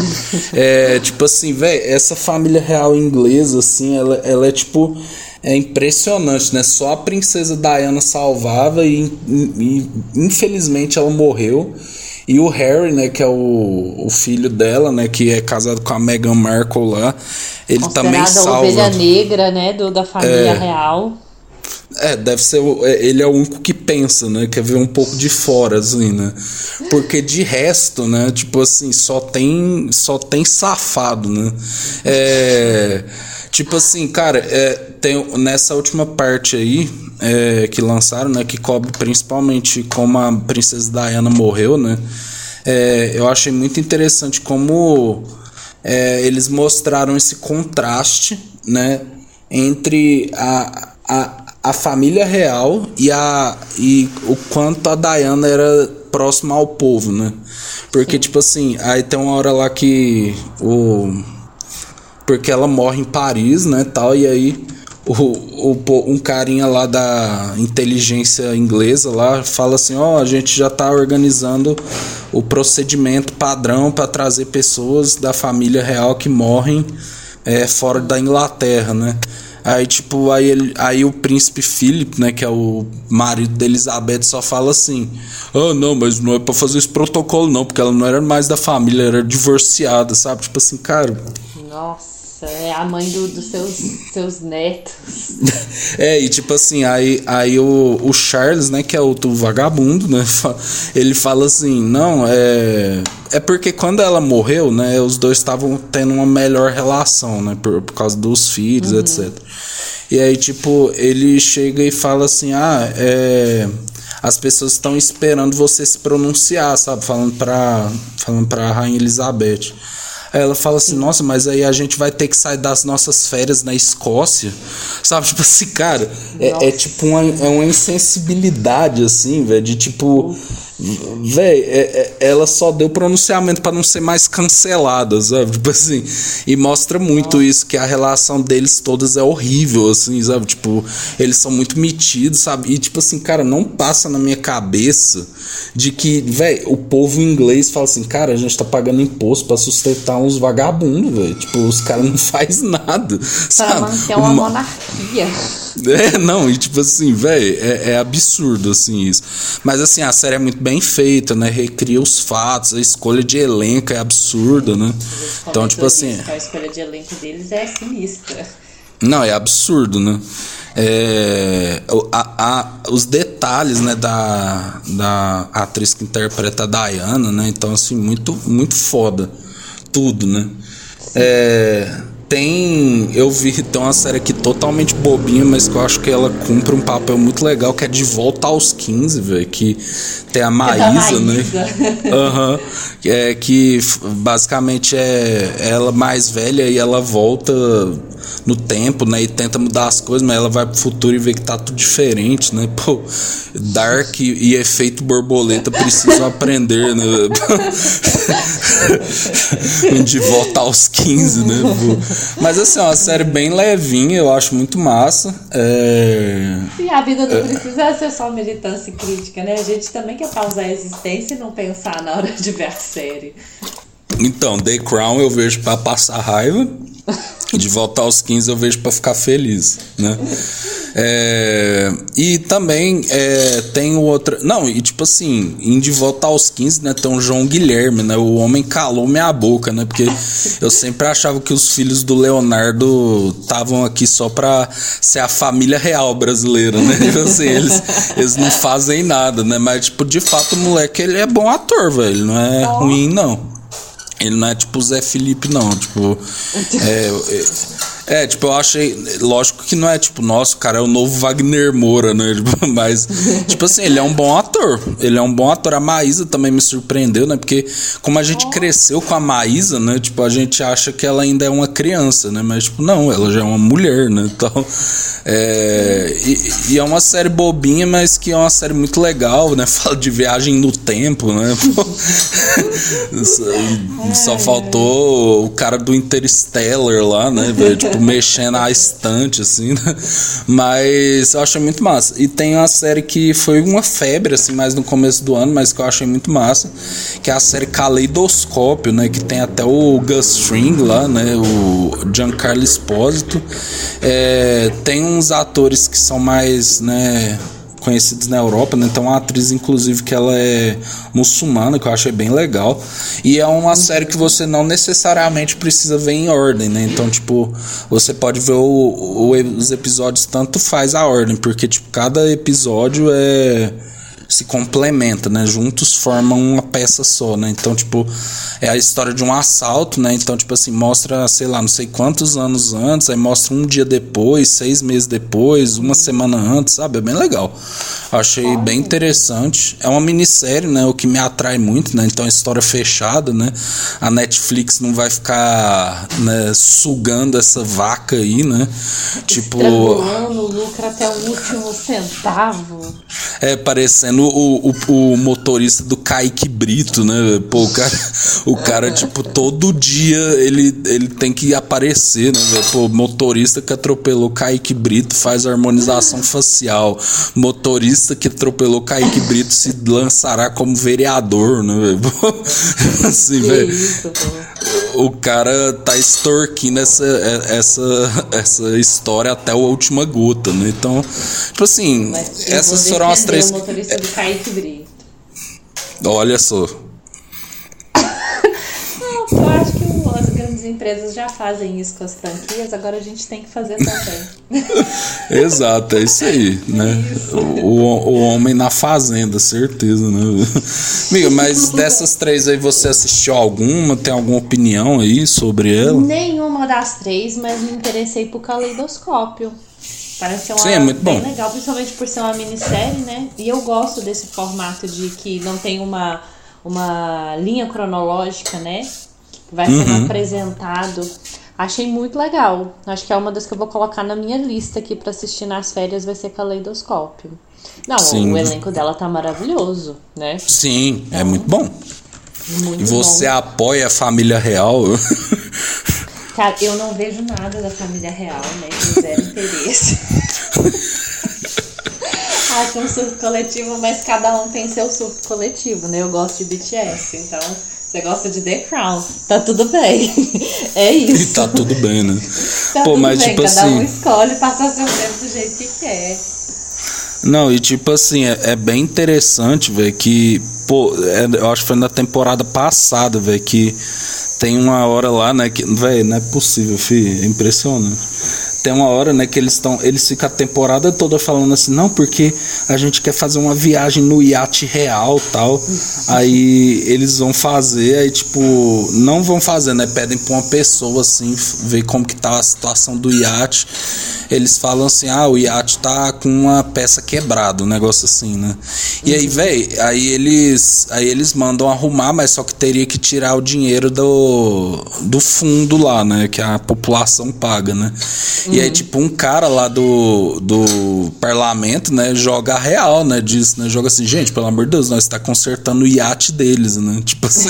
é tipo assim, velho, essa família real inglesa, assim, ela, ela é tipo. É impressionante, né? Só a princesa Diana salvava e, e infelizmente ela morreu. E o Harry, né, que é o, o filho dela, né, que é casado com a Meghan Markle lá, ele também Considerada a salva. ovelha negra, né, do, da família É. real. É, deve ser. é, Ele é o único que pensa, né? Quer ver um pouco de fora, assim, né? Porque de resto, né? Tipo assim, só tem. Só tem safado, né? É. Tipo assim, cara, é, tem, nessa última parte aí é, que lançaram, né? Que cobre principalmente como a Princesa Diana morreu, né? É, eu achei muito interessante como é, eles mostraram esse contraste, né? Entre a, a, a família real e, a, e o quanto a Diana era próxima ao povo, né? Porque, tipo assim, aí tem uma hora lá que o porque ela morre em Paris, né, tal, e aí o, o, um carinha lá da inteligência inglesa lá fala assim, ó, a gente já tá organizando o procedimento padrão para trazer pessoas da família real que morrem é, fora da Inglaterra, né? Aí, tipo, aí, ele, aí o príncipe Philip, né, que é o marido da Elizabeth, só fala assim: Ah, não, mas não é pra fazer esse protocolo, não, porque ela não era mais da família, era divorciada, sabe? Tipo assim, cara, Nossa. Nossa, é a mãe do- dos seus, seus netos. É, e tipo assim, aí, aí o, o Charles, né, que é outro vagabundo, né, ele fala assim, não, é... É porque quando ela morreu, né, os dois estavam tendo uma melhor relação, né, por, por causa dos filhos, etc. E aí, tipo, ele chega e fala assim, ah, é... As pessoas estão esperando você se pronunciar, sabe? Falando pra, falando pra Rainha Elizabeth. Aí ela fala assim, nossa, mas aí a gente vai ter que sair das nossas férias na Escócia. Sabe, tipo assim, cara, é, é tipo uma, é uma insensibilidade, assim, velho, de tipo. Véi, é- é- ela só deu pronunciamento pra não ser mais cancelada, sabe? Tipo assim, e mostra muito isso, que a relação deles todas é horrível, assim, sabe? Tipo, eles são muito metidos, sabe? E tipo assim, cara, não passa na minha cabeça de que, véi, o povo inglês fala assim, cara, a gente tá pagando imposto pra sustentar uns vagabundos, velho. Tipo, os caras não faz nada, Pra sabe? manter uma Uma- monarquia. é, não, e tipo assim, velho, é, é absurdo, assim, isso. Mas, assim, a série é muito bem feita, né? Recria os fatos, a escolha de elenco é absurda, né? Então, tipo assim. A escolha de elenco deles é sinistra. Não, é absurdo, né? É, a- a- os detalhes, né, da, da atriz que interpreta a Diana, né? Então, assim, muito, muito foda. Tudo, né? É, tem. Eu vi, tem uma série aqui totalmente bobinha, mas que eu acho que ela cumpre um papel muito legal, que é De Volta aos 15, velho. Que tem a Maísa, né? Maísa. Aham. É que basicamente é ela mais velha e ela volta no tempo, né? E tenta mudar as coisas, mas ela vai pro futuro e vê que tá tudo diferente, né? Pô, Dark e efeito borboleta precisam aprender, né? De volta aos 15, né? Pô. Mas assim, é uma série bem levinha, eu acho muito massa. É. E a vida não precisa ser só militância e crítica, né? A gente também quer pausar a existência e não pensar na hora de ver a série. Então, The Crown eu vejo pra passar raiva. De volta aos 15 eu vejo pra ficar feliz, né? É, e também é, tem o outro. Não, e tipo assim, em De Volta aos 15, né? Tem o João Guilherme, né? O homem calou minha boca, né? Porque eu sempre achava que os filhos do Leonardo estavam aqui só pra ser a família real brasileira, né? Tipo assim, eles, eles não fazem nada, né? Mas, tipo, de fato, o moleque ele é bom ator, velho. Ele não é ruim, não. Ele não é tipo o Zé Felipe, não. Tipo. É, é, tipo, eu achei. Lógico que não é tipo, nossa, o cara é o novo Wagner Moura, né? Tipo, mas, tipo assim, ele é um bom ator. Ele é um bom ator. A Maísa também me surpreendeu, né? Porque, como a gente cresceu com a Maísa, né? Tipo, a gente acha que ela ainda é uma criança, né? Mas, tipo, não, ela já é uma mulher, né? Então. É, e, e é uma série bobinha, mas que é uma série muito legal, né? Fala de viagem no tempo, né? Só, só faltou o cara do Interstellar lá, né? velho? Tipo, mexendo a estante, assim, né? Mas eu achei muito massa. E tem uma série que foi uma febre, assim, mais no começo do ano, mas que eu achei muito massa, que é a série Caleidoscópio, né? Que tem até o Gus Fring lá, né? O Giancarlo Espósito. É, tem uns atores que são mais, né? Conhecidos na Europa, né? Tem uma atriz, inclusive, que ela é muçulmana, que eu achei bem legal. E é uma série que você não necessariamente precisa ver em ordem, né? Então, tipo, você pode ver o, o- os episódios, tanto faz a ordem, porque, tipo, cada episódio é se complementa, né? Juntos formam uma peça só, né? Então, tipo, é a história de um assalto, né? Então, tipo assim, mostra, sei lá, não sei quantos anos antes, aí mostra um dia depois, seis meses depois, uma semana antes, sabe? É bem legal. Achei bem interessante. É uma minissérie, né? O que me atrai muito, né? Então, é história fechada, né? A Netflix não vai ficar né, sugando essa vaca aí, né? Tipo. Lucro até o último centavo. É, parecendo o, o, o motorista do Kaique Brito, né? Pô, o cara, o cara tipo, todo dia ele, ele tem que aparecer, né? velho? Pô, motorista que atropelou Kaique Brito faz harmonização facial. Motorista que atropelou Kaique Brito se lançará como vereador, né? velho? Pô, Assim, velho. O cara tá extorquindo essa, essa, essa história até a última gota, né? Então, tipo assim, Mas essas foram as três. O motorista do Kaique Brito. Olha só. Não, eu acho empresas já fazem isso com as franquias, agora a gente tem que fazer também. Exato, é isso aí, né? O, o, o homem na fazenda, certeza, né? Amiga, mas dessas três aí você assistiu alguma? Tem alguma opinião aí sobre ela? Nenhuma das três, mas me interessei por Caleidoscópio. Parece ser uma Sim, é muito bem bom. legal, principalmente por ser uma minissérie, né? E eu gosto desse formato de que não tem uma, uma linha cronológica, né? Vai sendo Uhum. apresentado. Achei muito legal. Acho que é uma das que eu vou colocar na minha lista aqui pra assistir nas férias, vai ser Caleidoscópio. Não, Sim. o elenco dela tá maravilhoso, né? Sim, é muito bom. Muito E você bom. apoia a família real? Cara, eu não vejo nada da família real, né? Tem zero interesse. Acho um surto coletivo, mas cada um tem seu surto coletivo, né? Eu gosto de BTS, então você gosta de The Crown. Tá tudo bem. É E isso. tá tudo bem, né? Tá Pô, mas bem, tipo cada um assim. escolhe passar seu tempo do jeito que quer. Não, e tipo assim, é, é bem interessante, velho, que, pô, é- eu acho que foi na temporada passada, velho, que tem uma hora lá, né, que, velho, não é possível, filho, é impressionante. Tem uma hora, né, que eles estão, eles ficam a temporada toda falando assim, não, porque a gente quer fazer uma viagem no iate real, tal. Aí eles vão fazer, aí tipo, não vão fazer, né, pedem pra uma pessoa assim, ver como que tá a situação do iate. Eles falam assim: "Ah, o iate tá com uma peça quebrada", um negócio assim, né? E aí, véi, aí eles, aí eles mandam arrumar, mas só que teria que tirar o dinheiro do do fundo lá, né, que a população paga, né? E aí tipo um cara lá do do parlamento, né, joga a real, né, diz, né, joga assim: "Gente, pelo amor de Deus, nós está consertando o iate deles", né? Tipo assim.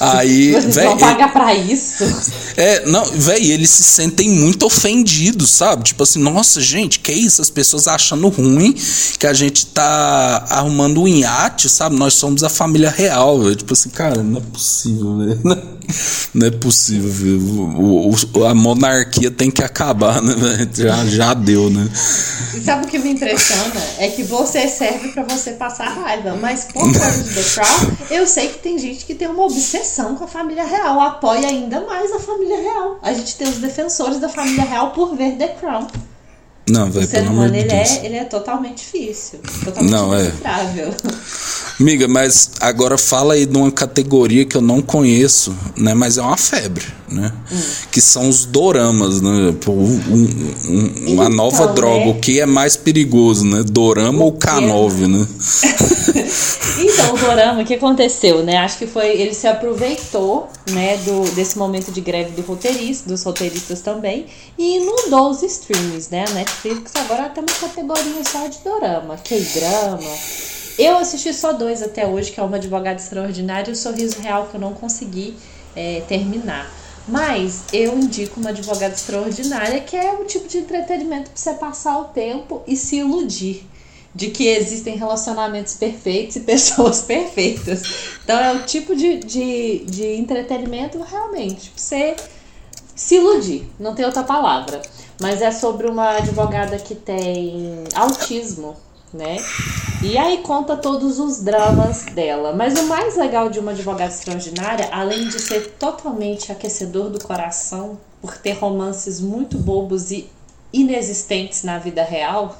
aí, véi, vão pagar pra isso? é, não, velho, eles se sentem muito ofendidos, sabe? Tipo assim, nossa, gente, que isso? As pessoas achando ruim que a gente tá arrumando um iate, sabe? Nós somos a família real, velho. Tipo assim, cara, não é possível, velho. Não é possível, velho. O, o- a monarquia tem que acabar, né, velho? Já, já deu, né? E sabe o que me impressiona? É que você serve pra você passar raiva, mas por causa de The Crown, eu sei que tem gente que tem uma obsessão com a família real, apoia ainda mais a família real. A gente tem os defensores da família real por ver The Crown. Não, O velho, ser pelo amor humano, de ele Deus. é, ele é totalmente difícil, totalmente Não, é. Amiga, mas agora fala aí de uma categoria que eu não conheço, né? Mas é uma febre, né? Hum. Que são os doramas, né? Pô, um- um- uma Então, nova droga. né? O que é mais perigoso, né? Dorama ou K9, né? Então, o Dorama, o que aconteceu, né? Acho que foi. Ele se aproveitou, né, do, desse momento de greve do roteirista, dos roteiristas também, e inundou os streams, né? A Netflix agora tem uma categoria só de Dorama, K-drama. Eu assisti só dois até hoje, que é uma advogada extraordinária e o Sorriso Real, que eu não consegui é, terminar. Mas eu indico uma advogada extraordinária, que é o tipo de entretenimento para você passar o tempo e se iludir de que existem relacionamentos perfeitos e pessoas perfeitas. Então é o tipo de, de, de entretenimento realmente pra você se iludir, não tem outra palavra. Mas é sobre uma advogada que tem autismo, né? E aí conta todos os dramas dela. Mas o mais legal de uma advogada extraordinária, além de ser totalmente aquecedor do coração, por ter romances muito bobos e inexistentes na vida real,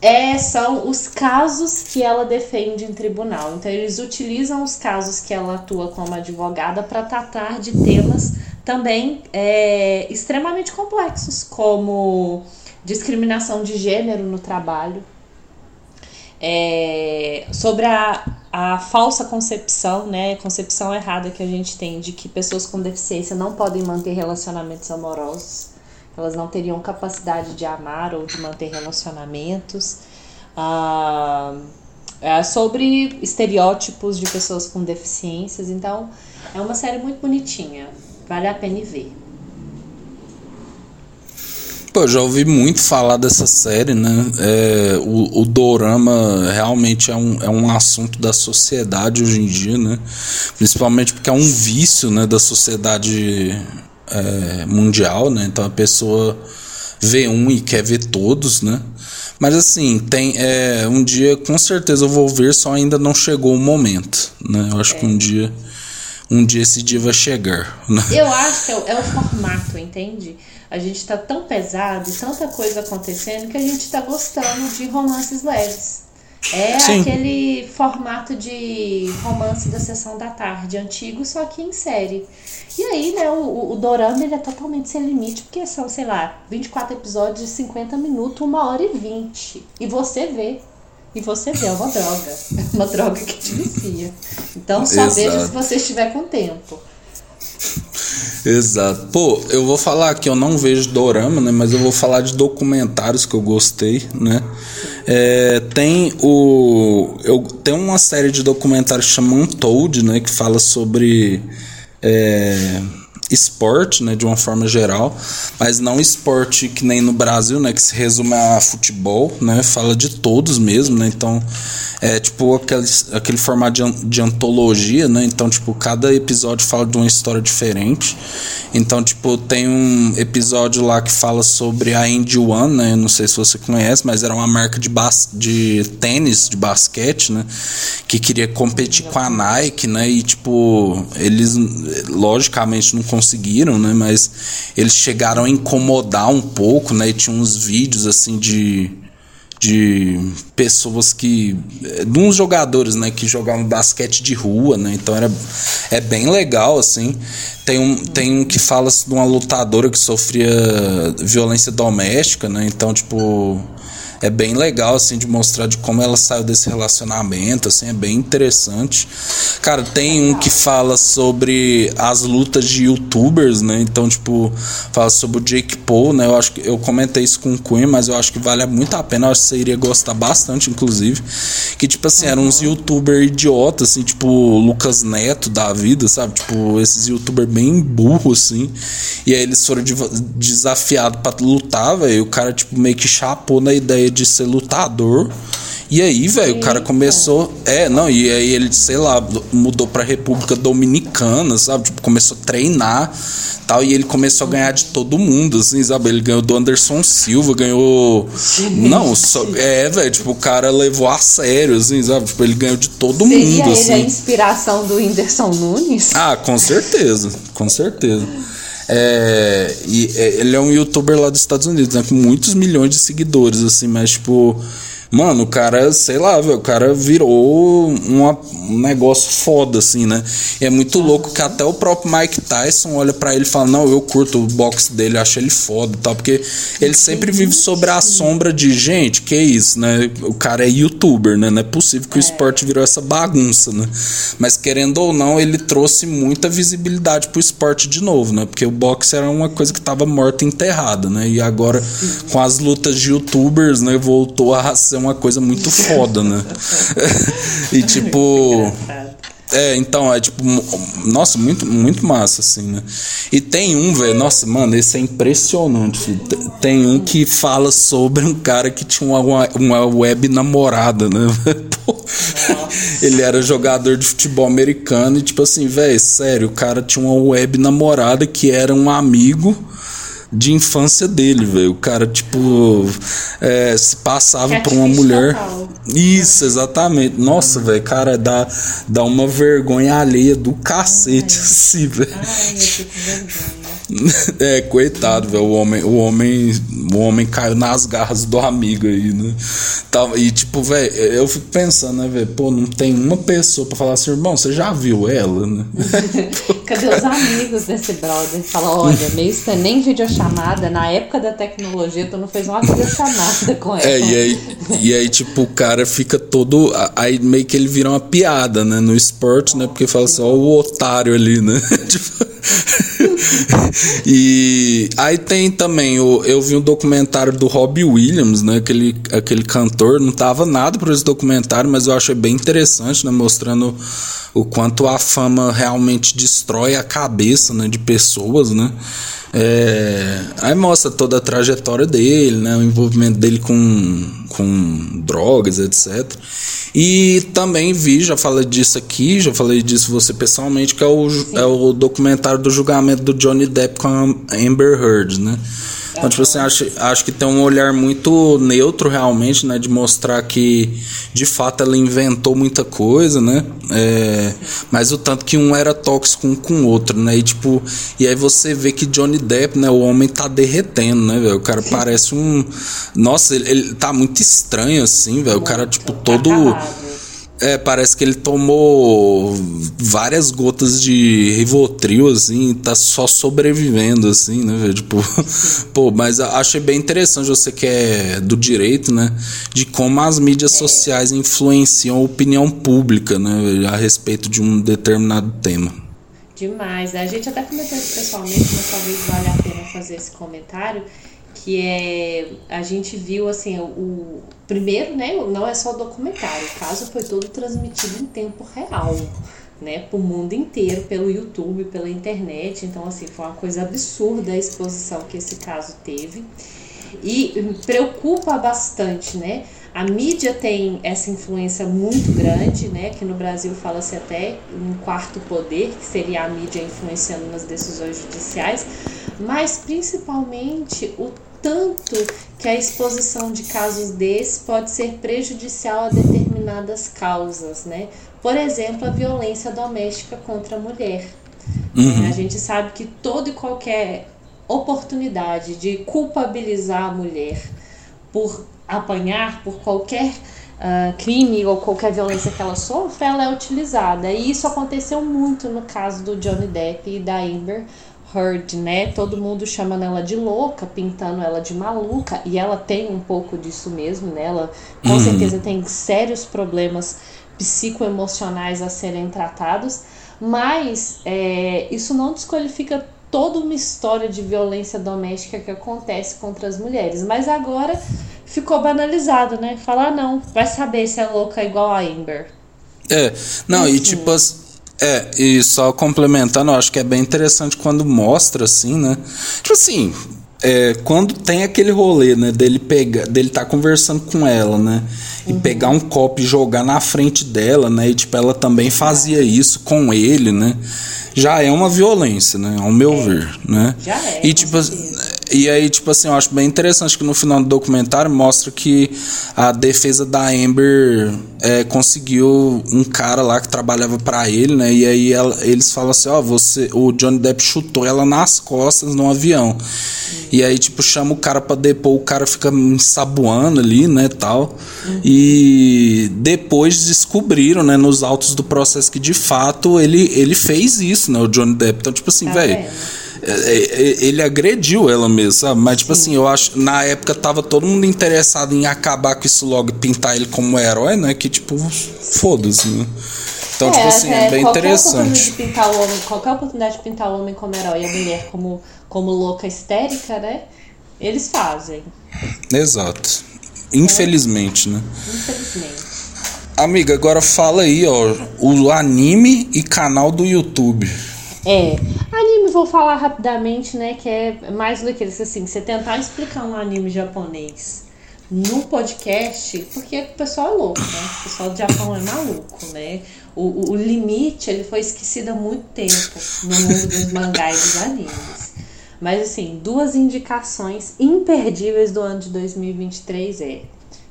é, são os casos que ela defende em tribunal. Então, eles utilizam os casos que ela atua como advogada para tratar de temas também é, extremamente complexos, como discriminação de gênero no trabalho, é, sobre a, a falsa concepção, né, concepção errada que a gente tem de que pessoas com deficiência não podem manter relacionamentos amorosos, elas não teriam capacidade de amar ou de manter relacionamentos. Ah, é sobre estereótipos de pessoas com deficiências, então é uma série muito bonitinha, vale a pena ver. Pô, já ouvi muito falar dessa série, né? É, o, o dorama realmente é um, é um assunto da sociedade hoje em dia, né? Principalmente porque é um vício, né, da sociedade é, mundial, né? Então a pessoa vê um e quer ver todos, né? Mas assim, tem é, um dia com certeza eu vou ver, só ainda não chegou o momento, né? Eu acho que um dia um dia esse dia vai chegar. né? Eu acho que é o, é o formato, entende? A gente tá tão pesado e tanta coisa acontecendo que a gente tá gostando de romances leves. É Sim. aquele formato de romance da sessão da tarde, antigo, só que em série. E aí, né, o, o, Dorama ele é totalmente sem limite, porque são, sei lá, 24 episódios de 50 minutos, uma hora e 20. E você vê. E você vê, é uma droga. É uma droga que te vicia. Então só Exato. veja se você estiver com tempo. Exato. Pô, eu vou falar que eu não vejo dorama, né? Mas eu vou falar de documentários que eu gostei, né? É, tem o. Eu, tem uma série de documentários que chama Untold, né? Que fala sobre. É, esporte, né, de uma forma geral, mas não esporte que nem no Brasil, né, que se resume a futebol, né, fala de todos mesmo, né, então é tipo aquele, aquele formato de, de antologia, né, então tipo cada episódio fala de uma história diferente, então tipo tem um episódio lá que fala sobre a Indy One, né, não sei se você conhece, mas era uma marca de, bas de tênis, de basquete, né, que queria competir com a Nike, né, e tipo eles logicamente não conseguiram, né? Mas eles chegaram a incomodar um pouco, né? E tinha uns vídeos assim de de pessoas que eh, de uns jogadores, né, que jogavam basquete de rua, né? Então era é bem legal assim. Tem um tem um que fala de uma lutadora que sofria violência doméstica, né? Então, tipo, é bem legal assim de mostrar de como ela saiu desse relacionamento, assim, é bem interessante. Cara, tem um que fala sobre as lutas de youtubers, né? Então, tipo, fala sobre o Jake Paul, né? Eu acho que eu comentei isso com o Queen, mas eu acho que vale muito a pena, eu acho que você iria gostar bastante, inclusive. Que tipo assim, eram uns youtubers idiotas, assim, tipo Lucas Neto da vida, sabe? Tipo, esses youtubers bem burros, assim. E aí eles foram desafiados pra lutar, velho. O cara, tipo, meio que chapou na ideia de ser lutador. E aí, velho, o cara começou. É, não, e aí ele, sei lá, mudou pra República Dominicana, sabe? Tipo, começou a treinar tal. E ele começou a ganhar de todo mundo, assim, sabe? Ele ganhou do Anderson Silva, ganhou. Não, só. É, velho, tipo, o cara levou a sério, assim, sabe? Tipo, ele ganhou de todo Seria mundo, ele assim. a inspiração do Whindersson Nunes? Ah, com certeza, com certeza. É, e é, ele é um youtuber lá dos Estados Unidos, né? Com muitos milhões de seguidores, assim, mas tipo. Mano, o cara, sei lá, velho, o cara virou uma- um negócio foda, assim, né? E é muito louco que até o próprio Mike Tyson olha pra ele e fala: Não, eu curto o boxe dele, acho ele foda e tal, porque ele sempre vive sobre a sombra de gente, que é isso, né? O cara é youtuber, né? Não é possível que o esporte virou essa bagunça, né? Mas querendo ou não, ele trouxe muita visibilidade pro esporte de novo, né? Porque o boxe era uma coisa que tava morta e enterrada, né? E agora, com as lutas de youtubers, né? Voltou a ser uma coisa muito foda, né? e tipo. É, então, é tipo, nossa, muito, muito massa, assim, né? E tem um, velho, nossa, mano, esse é impressionante, filho. Tem um que fala sobre um cara que tinha uma, uma web namorada, né? Ele era jogador de futebol americano e, tipo assim, velho, sério, o cara tinha uma web namorada que era um amigo de infância dele, velho. O cara, tipo, é, se passava por uma mulher. total. Isso, exatamente. Nossa, velho, cara, dá, dá uma vergonha alheia do cacete, assim, velho. Ai, eu fico com vergonha. É, coitado, velho. O homem, o homem, o homem caiu nas garras do amigo aí, né? Tá, E tipo, velho, eu fico pensando, né, velho? Pô, não tem uma pessoa pra falar assim, irmão, você já viu ela, né? Cadê os amigos desse brother? Fala, olha, meio que nem videochamada, na época da tecnologia, tu não fez uma videochamada com ela. É, e aí, e aí, tipo, o cara fica todo. Aí meio que ele vira uma piada, né? No esporte, né? Porque fala assim, ó, o otário ali, né? Tipo, e aí tem também, o, eu vi um documentário do Robbie Williams, né? Aquele, aquele cantor, não tava nada por esse documentário, mas eu achei bem interessante, né? Mostrando o quanto a fama realmente destrói a cabeça, né? De pessoas, né? É, aí mostra toda a trajetória dele, né, o envolvimento dele com, com drogas, etc. E também vi, já falei disso aqui, já falei disso você pessoalmente, que é o, é o documentário do julgamento do Johnny Depp com a Amber Heard, né? Então, tipo assim, acho, acho que tem um olhar muito neutro realmente, né? De mostrar que de fato ela inventou muita coisa, né? É, mas o tanto que um era tóxico um com o outro, né? E tipo, e aí você vê que Johnny Depp, né? O homem tá derretendo, né, velho? O cara parece um. Nossa, ele, ele tá muito estranho assim, velho. O cara, tipo, todo. É, parece que ele tomou várias gotas de Rivotril, assim, tá só sobrevivendo, assim, né, velho? Tipo, pô, mas achei bem interessante você que é do direito, né? De como as mídias sociais influenciam a opinião pública, né, a respeito de um determinado tema. Demais. A gente até comentou isso pessoalmente, mas talvez valha a pena fazer esse comentário. Que é. A gente viu assim, o, primeiro, né? Não é só documentário, o caso foi todo transmitido em tempo real. Né, pro mundo inteiro, pelo YouTube, pela internet. Então, assim, foi uma coisa absurda a exposição que esse caso teve. E preocupa bastante, né? A mídia tem essa influência muito grande, né? Que no Brasil fala-se até um quarto poder, que seria a mídia influenciando nas decisões judiciais, mas principalmente o tanto que a exposição de casos desses pode ser prejudicial a determinadas causas, né? Por exemplo, a violência doméstica contra a mulher. Uhum. A gente sabe que toda e qualquer oportunidade de culpabilizar a mulher por apanhar, por qualquer uh, crime ou qualquer violência que ela sofre, ela é utilizada. E isso aconteceu muito no caso do Johnny Depp e da Amber Heard, né? Todo mundo chamando ela de louca, pintando ela de maluca, e ela tem um pouco disso mesmo, né? Ela com Uhum. certeza tem sérios problemas psicoemocionais a serem tratados, mas é, isso não desqualifica toda uma história de violência doméstica que acontece contra as mulheres. Mas agora ficou banalizado, né? Falar, ah, não, vai saber se é louca igual a Amber. É, não, e tipo as- É, e só complementando, eu acho que é bem interessante quando mostra, assim, né? Tipo assim, é, quando tem aquele rolê, né, dele pegar, dele tá conversando com ela, né? E pegar um copo e jogar na frente dela, né? E tipo, ela também fazia isso com ele, né? Já é uma violência, né? Ao meu ver, né? Já é, E tipo, certeza. E aí, tipo assim, eu acho bem interessante que no final do documentário mostra que a defesa da Amber é, conseguiu um cara lá que trabalhava pra ele, né? E aí ela- eles falam assim, ó, você, o Johnny Depp chutou ela nas costas no avião. E aí, tipo, chama o cara pra depor, o cara fica ensaboando ali, né, tal. E depois descobriram, né, nos autos do processo que de fato ele, ele fez isso, né, o Johnny Depp. Então, tipo assim, Tá velho, ele agrediu ela mesmo, sabe? Mas, tipo assim, eu acho na época tava todo mundo interessado em acabar com isso logo e pintar ele como herói, né? Que, tipo, foda-se, né? Então, tipo assim, é bem interessante. pintar o homem, qualquer oportunidade de pintar o homem como herói e a mulher como, como louca histérica, né? Eles fazem, Exato. Infelizmente, né? infelizmente. Amiga, agora fala aí, ó, o anime e canal do YouTube. É, anime vou falar rapidamente, né, que é mais do que isso, assim, você tentar explicar um anime japonês no podcast, porque o pessoal é louco, né, o pessoal do Japão é maluco, né, o, o, o limite, ele foi esquecido há muito tempo no mundo dos mangás e dos animes. Mas, assim, duas indicações imperdíveis do ano de 2023 é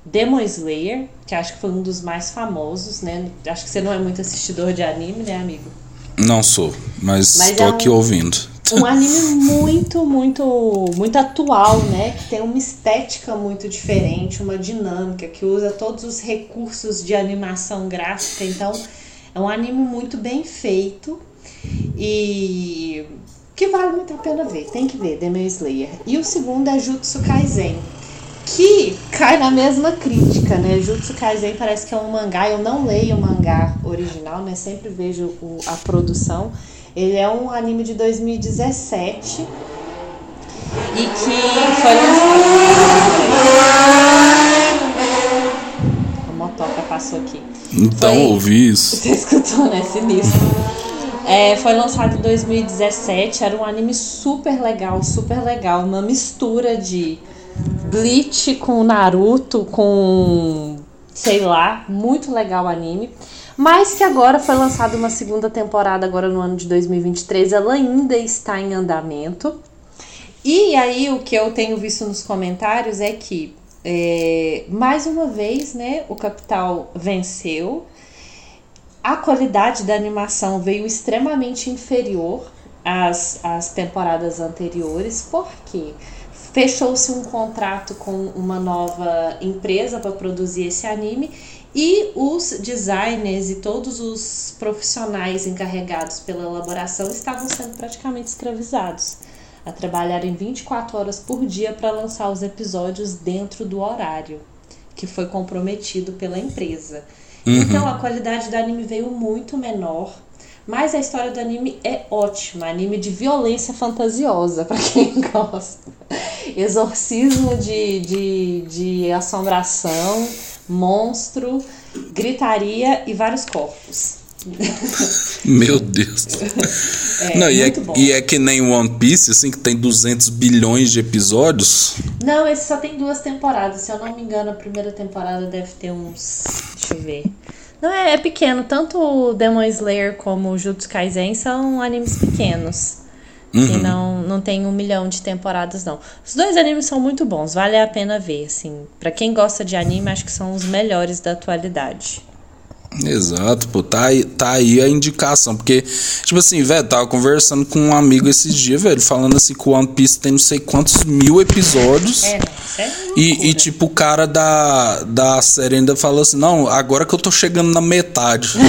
Demon Slayer, que acho que foi um dos mais famosos, né, acho que você não é muito assistidor de anime, né, amigo? Não sou, mas, tô é aqui um- ouvindo. um anime muito, muito, muito atual, né? Que tem uma estética muito diferente, uma dinâmica, que usa todos os recursos de animação gráfica. Então, é um anime muito bem feito e que vale muito a pena ver. Tem que ver, Demon Slayer. E o segundo é Jutsu Kaisen. Que cai na mesma crítica, né? Jutsu Kaisen parece que é um mangá. Eu não leio o mangá original, né? Sempre vejo o- a produção. Ele é um anime de 2017 e que foi lançado. A motoca passou aqui. Então, Foi- ouvi isso. Você escutou, né? Sinistro. É, foi lançado em 2017, era um anime super legal, super legal, uma mistura de Bleach com Naruto, com sei lá, muito legal o anime. Mas que agora foi lançada uma segunda temporada agora no ano de 2023, ela ainda está em andamento. E aí o que eu tenho visto nos comentários é que é, mais uma vez, né, o Capital venceu. A qualidade da animação veio extremamente inferior às, às temporadas anteriores, porque fechou-se um contrato com uma nova empresa para produzir esse anime e os designers e todos os profissionais encarregados pela elaboração estavam sendo praticamente escravizados a trabalhar em 24 horas por dia para lançar os episódios dentro do horário que foi comprometido pela empresa. Uhum. Então a qualidade do anime veio muito menor, mas a história do anime é ótima, anime de violência fantasiosa para quem gosta. Exorcismo de, de, de assombração, monstro, gritaria e vários corpos. Meu Deus. É, Não, e, é, e é que nem One Piece, assim, que tem 200 bilhões de episódios. Não, esse só tem duas temporadas. Se eu não me engano, a primeira temporada deve ter uns. Deixa eu ver. Não, é, é pequeno. Tanto o Demon Slayer como o Jutsu Kaisen são animes pequenos. Que Uhum. não, não tem um milhão de temporadas, não. Os dois animes são muito bons, vale a pena ver, assim. Pra quem gosta de anime, acho que são os melhores da atualidade. Exato, pô, tá aí, tá aí a indicação. Porque, tipo assim, velho, tava conversando com um amigo esses dias, velho, falando assim que o One Piece tem não sei quantos mil episódios. É, é E, e, tipo, o cara da, da série ainda falou assim: Não, agora que eu tô chegando na metade.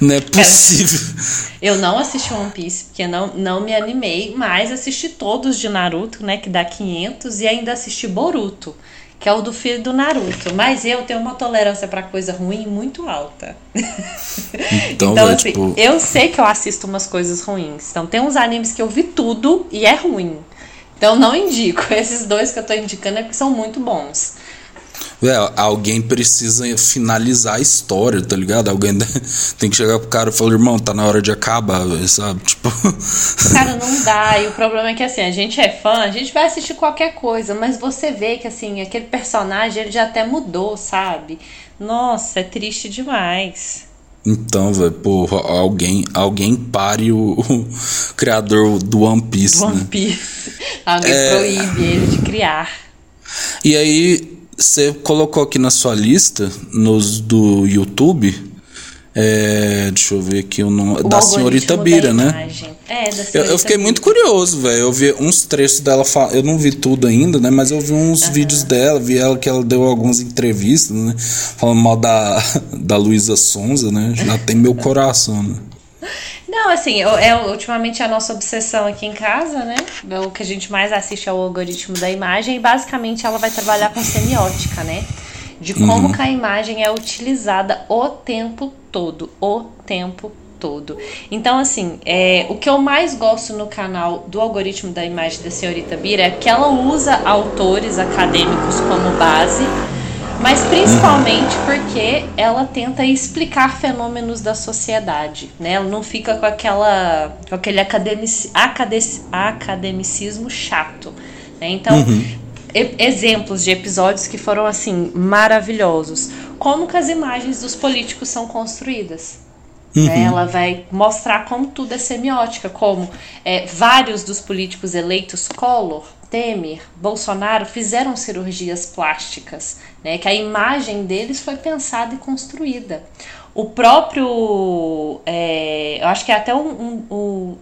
não é possível. Eu não assisti One Piece porque não, não me animei, mas assisti todos de Naruto, né, que dá 500, e ainda assisti Boruto, que é o do filho do Naruto. Mas eu tenho uma tolerância pra coisa ruim muito alta. Então, Então, velho, assim, tipo. eu sei que eu assisto umas coisas ruins. Então, tem uns animes que eu vi tudo e é ruim. Então, não indico. Esses dois que eu tô indicando é porque são muito bons. Velho, alguém precisa finalizar a história, tá ligado? Alguém tem que chegar pro cara e falar, irmão, tá na hora de acabar, velho, sabe? Tipo. Cara, não dá. E o problema é que, assim, a gente é fã, a gente vai assistir qualquer coisa, mas você vê que, assim, aquele personagem, ele já até mudou, sabe? Nossa, é triste demais. Então, velho, porra, alguém, alguém pare o, o criador do One Piece, One né? Piece. Alguém É. proíbe ele de criar. E aí, você colocou aqui na sua lista, nos do YouTube, é, deixa eu ver aqui o nome, O da senhorita Bira, da né? É, da Eu, senhorita eu fiquei Bira. muito curioso, velho. Eu vi uns trechos dela, fa- eu não vi tudo ainda, né? Mas eu vi uns vídeos dela, vi ela que ela deu algumas entrevistas, né? Falando mal da, da Luísa Sonza, né? Já tem meu coração, né? Não, assim, eu- é ultimamente a nossa obsessão aqui em casa, né? O que a gente mais assiste é o algoritmo da imagem e basicamente ela vai trabalhar com semiótica, né? De como que a imagem é utilizada o tempo todo, o tempo todo. Então, assim, é, o que eu mais gosto no canal do algoritmo da imagem da senhorita Bira é que ela usa autores acadêmicos como base mas principalmente porque ela tenta explicar fenômenos da sociedade, né? Ela não fica com aquela com aquele academici, acadec- academicismo chato, né? Então, e- exemplos de episódios que foram assim maravilhosos, como que as imagens dos políticos são construídas. né? Ela vai mostrar como tudo é semiótica, como é, vários dos políticos eleitos, Collor, Temer, Bolsonaro, fizeram cirurgias plásticas, né? que a imagem deles foi pensada e construída. O próprio, é, eu acho que é até um, um,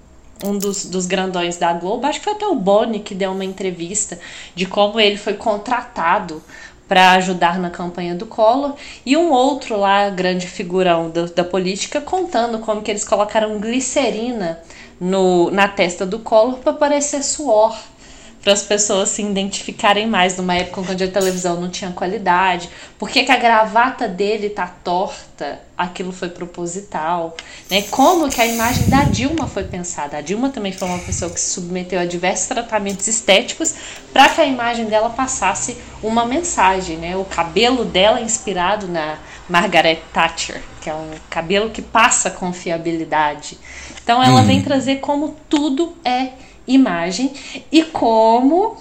um- dos, dos grandões da Globo, acho que foi até o Boni que deu uma entrevista de como ele foi contratado para ajudar na campanha do Collor, e um outro lá, grande figurão da, da política, contando como que eles colocaram glicerina no, na testa do Collor para parecer suor, para as pessoas se identificarem mais numa época onde a televisão não tinha qualidade, por que que a gravata dele tá torta, aquilo foi proposital, né? Como que a imagem da Dilma foi pensada? A Dilma também foi uma pessoa que se submeteu a diversos tratamentos estéticos para que a imagem dela passasse uma mensagem, né? O cabelo dela inspirado na Margaret Thatcher, que é um cabelo que passa confiabilidade. Então ela Uhum. vem trazer como tudo é imagem e como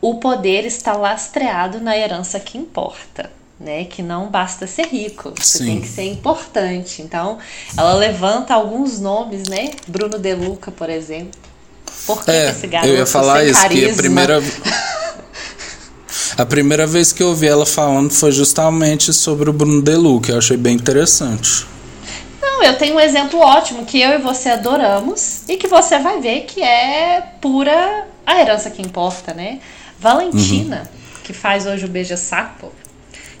o poder está lastreado na herança que importa. Né, que não basta ser rico, você Sim. tem que ser importante. Então, ela levanta alguns nomes, né? Bruno De Luca, por exemplo. Por que, que É, esse garoto eu ia falar isso, que a primeira. A primeira vez que eu ouvi ela falando foi justamente sobre o Bruno Delu, que eu achei bem interessante. Não, eu tenho um exemplo ótimo que eu e você adoramos e que você vai ver que é pura a herança que importa, né? Valentina, que faz hoje o Beija-Sapo,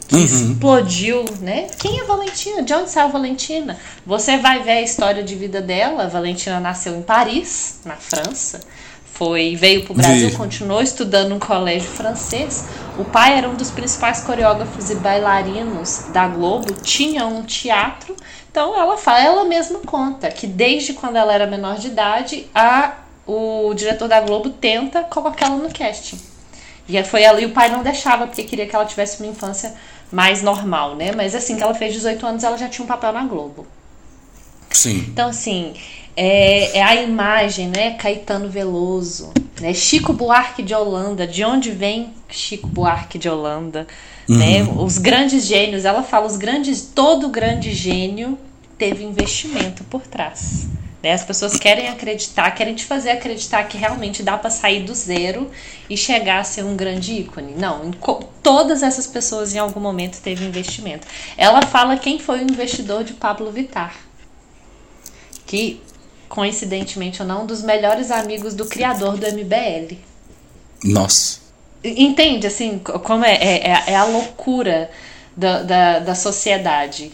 que explodiu, né? Quem é Valentina? De onde saiu Valentina? Você vai ver a história de vida dela. Valentina nasceu em Paris, na França. Foi, veio para o Brasil, Vi. continuou estudando no colégio francês. O pai era um dos principais coreógrafos e bailarinos da Globo, tinha um teatro. Então ela fala, ela mesma conta que desde quando ela era menor de idade, a, o diretor da Globo tenta colocar ela no casting. E aí foi ali, o pai não deixava, porque queria que ela tivesse uma infância mais normal, né? Mas assim que ela fez 18 anos, ela já tinha um papel na Globo. Sim. Então, assim, é, é a imagem, né? Caetano Veloso, né? Chico Buarque de Holanda. De onde vem Chico Buarque de Holanda? Né? Os grandes gênios, ela fala, os grandes, todo grande gênio teve investimento por trás. Né? As pessoas querem acreditar, querem te fazer acreditar que realmente dá para sair do zero e chegar a ser um grande ícone. Não, todas essas pessoas em algum momento teve investimento. Ela fala quem foi o investidor de Pablo Vittar que, coincidentemente ou não, um dos melhores amigos do criador do MBL. Nossa. Entende, assim, co- como é, é, é- é a loucura da, da, da sociedade.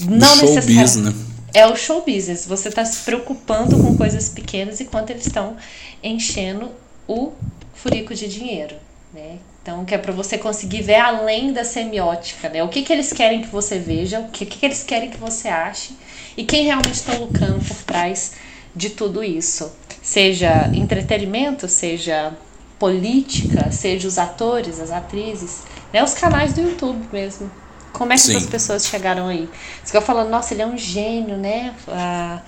Não necessariamente. business. É o show business. Você está se preocupando com coisas pequenas enquanto eles estão enchendo o furico de dinheiro, né? Então, que é para você conseguir ver além da semiótica, né? O que, que eles querem que você veja, o que, que eles querem que você ache e quem realmente está lucrando por trás de tudo isso. Seja entretenimento, seja política, seja os atores, as atrizes, né? Os canais do YouTube mesmo. Como é que Sim. essas pessoas chegaram aí? Você fica falando, nossa, ele é um gênio, né? Ah,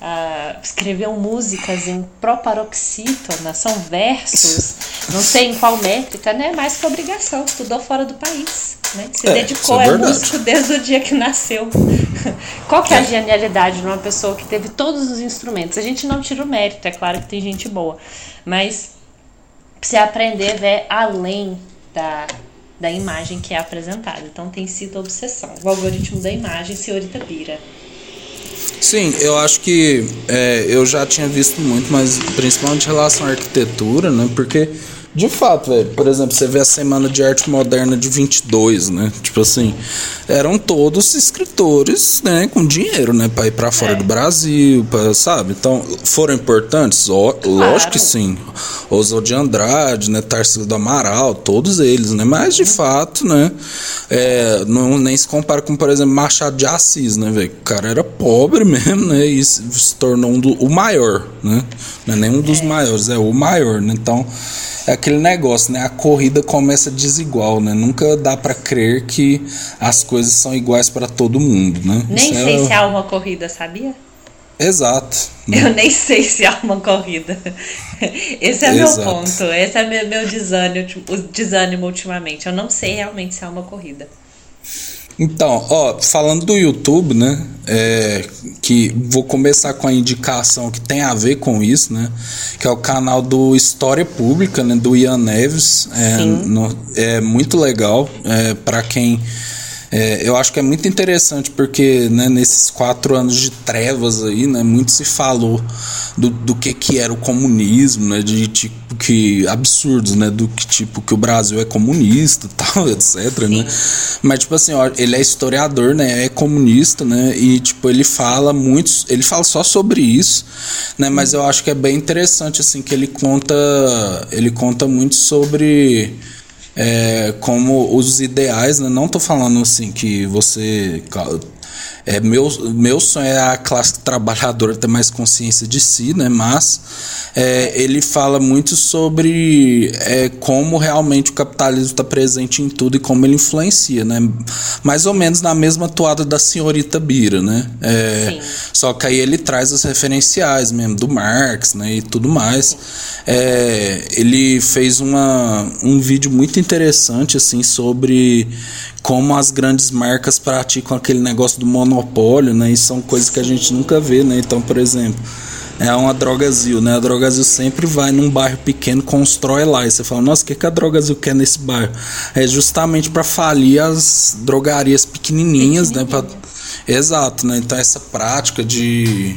ah, escreveu músicas em proparoxítona, são versos, não sei em qual métrica, né? Mais que obrigação, estudou fora do país, né? Se É, dedicou, é é, músico desde o dia que nasceu. Qual que é a É. genialidade de uma pessoa que teve todos os instrumentos? A gente não tira o mérito, é claro que tem gente boa, mas você aprender a ver além da, da imagem que é apresentada. Então tem sido obsessão. O algoritmo da imagem, senhorita Bira. Sim, eu acho que é, eu já tinha visto muito, mas principalmente em relação à arquitetura, né? Porque, de fato, velho, por exemplo, você vê a Semana de Arte Moderna de 22, né? Tipo assim, eram todos escritores, né? Com dinheiro, né? Pra ir pra fora É. do Brasil, pra, sabe? Então, foram importantes? Ó, Lógico que sim. Oswald de Andrade, né? Tarcísio do Amaral, todos eles, né? Mas, de fato, né? É, não, nem se compara com, por exemplo, Machado de Assis, né, velho? O cara era pobre mesmo, né? E se, se tornou um do, o maior, né? Não é nem um dos maiores, é o maior, né? Então, é aquele negócio, né? A corrida começa desigual, né? Nunca dá pra crer que as coisas são iguais pra todo mundo, né? Nem Isso sei é- se há uma corrida, sabia? Exato. né? Eu nem sei se há uma corrida. Esse é meu Exato. ponto. Esse é meu, meu desânimo, o desânimo ultimamente. Eu não sei realmente se há uma corrida. Então, ó, falando do YouTube, né? É, que vou começar com a indicação que tem a ver com isso, né? Que é o canal do História Pública, né? Do Ian Neves. É, no- é muito legal é, para quem. É, eu acho que é muito interessante porque né, nesses quatro anos de trevas aí, né, muito se falou do, do que, que era o comunismo, né, de tipo que absurdos, né, do que tipo que o Brasil é comunista, e tal, etc, né? Mas tipo assim, ó, ele é historiador, né, é comunista, né, e tipo ele fala muitos, ele fala só sobre isso, né, mas eu acho que é bem interessante assim que ele conta, ele conta muito sobre é, como os ideais, né? Não tô falando assim que você é meu, meu sonho é a classe trabalhadora ter mais consciência de si, né? Mas é, ele fala muito sobre é, como realmente o capitalismo está presente em tudo e como ele influencia, né? Mais ou menos na mesma toada da senhorita Bira, né? É, só que aí ele traz os referenciais mesmo do Marx, né? E tudo mais. É, ele fez uma, um vídeo muito interessante assim sobre como as grandes marcas praticam aquele negócio do monopólio, né? E são coisas que a gente nunca vê, né? Então, por exemplo, é uma Drogazil, né? A Drogazil sempre vai num bairro pequeno, constrói lá. E você fala, nossa, o que, que a Drogazil quer nesse bairro? É justamente para falir as drogarias pequenininhas, né? Pra... Exato, né? Então, essa prática de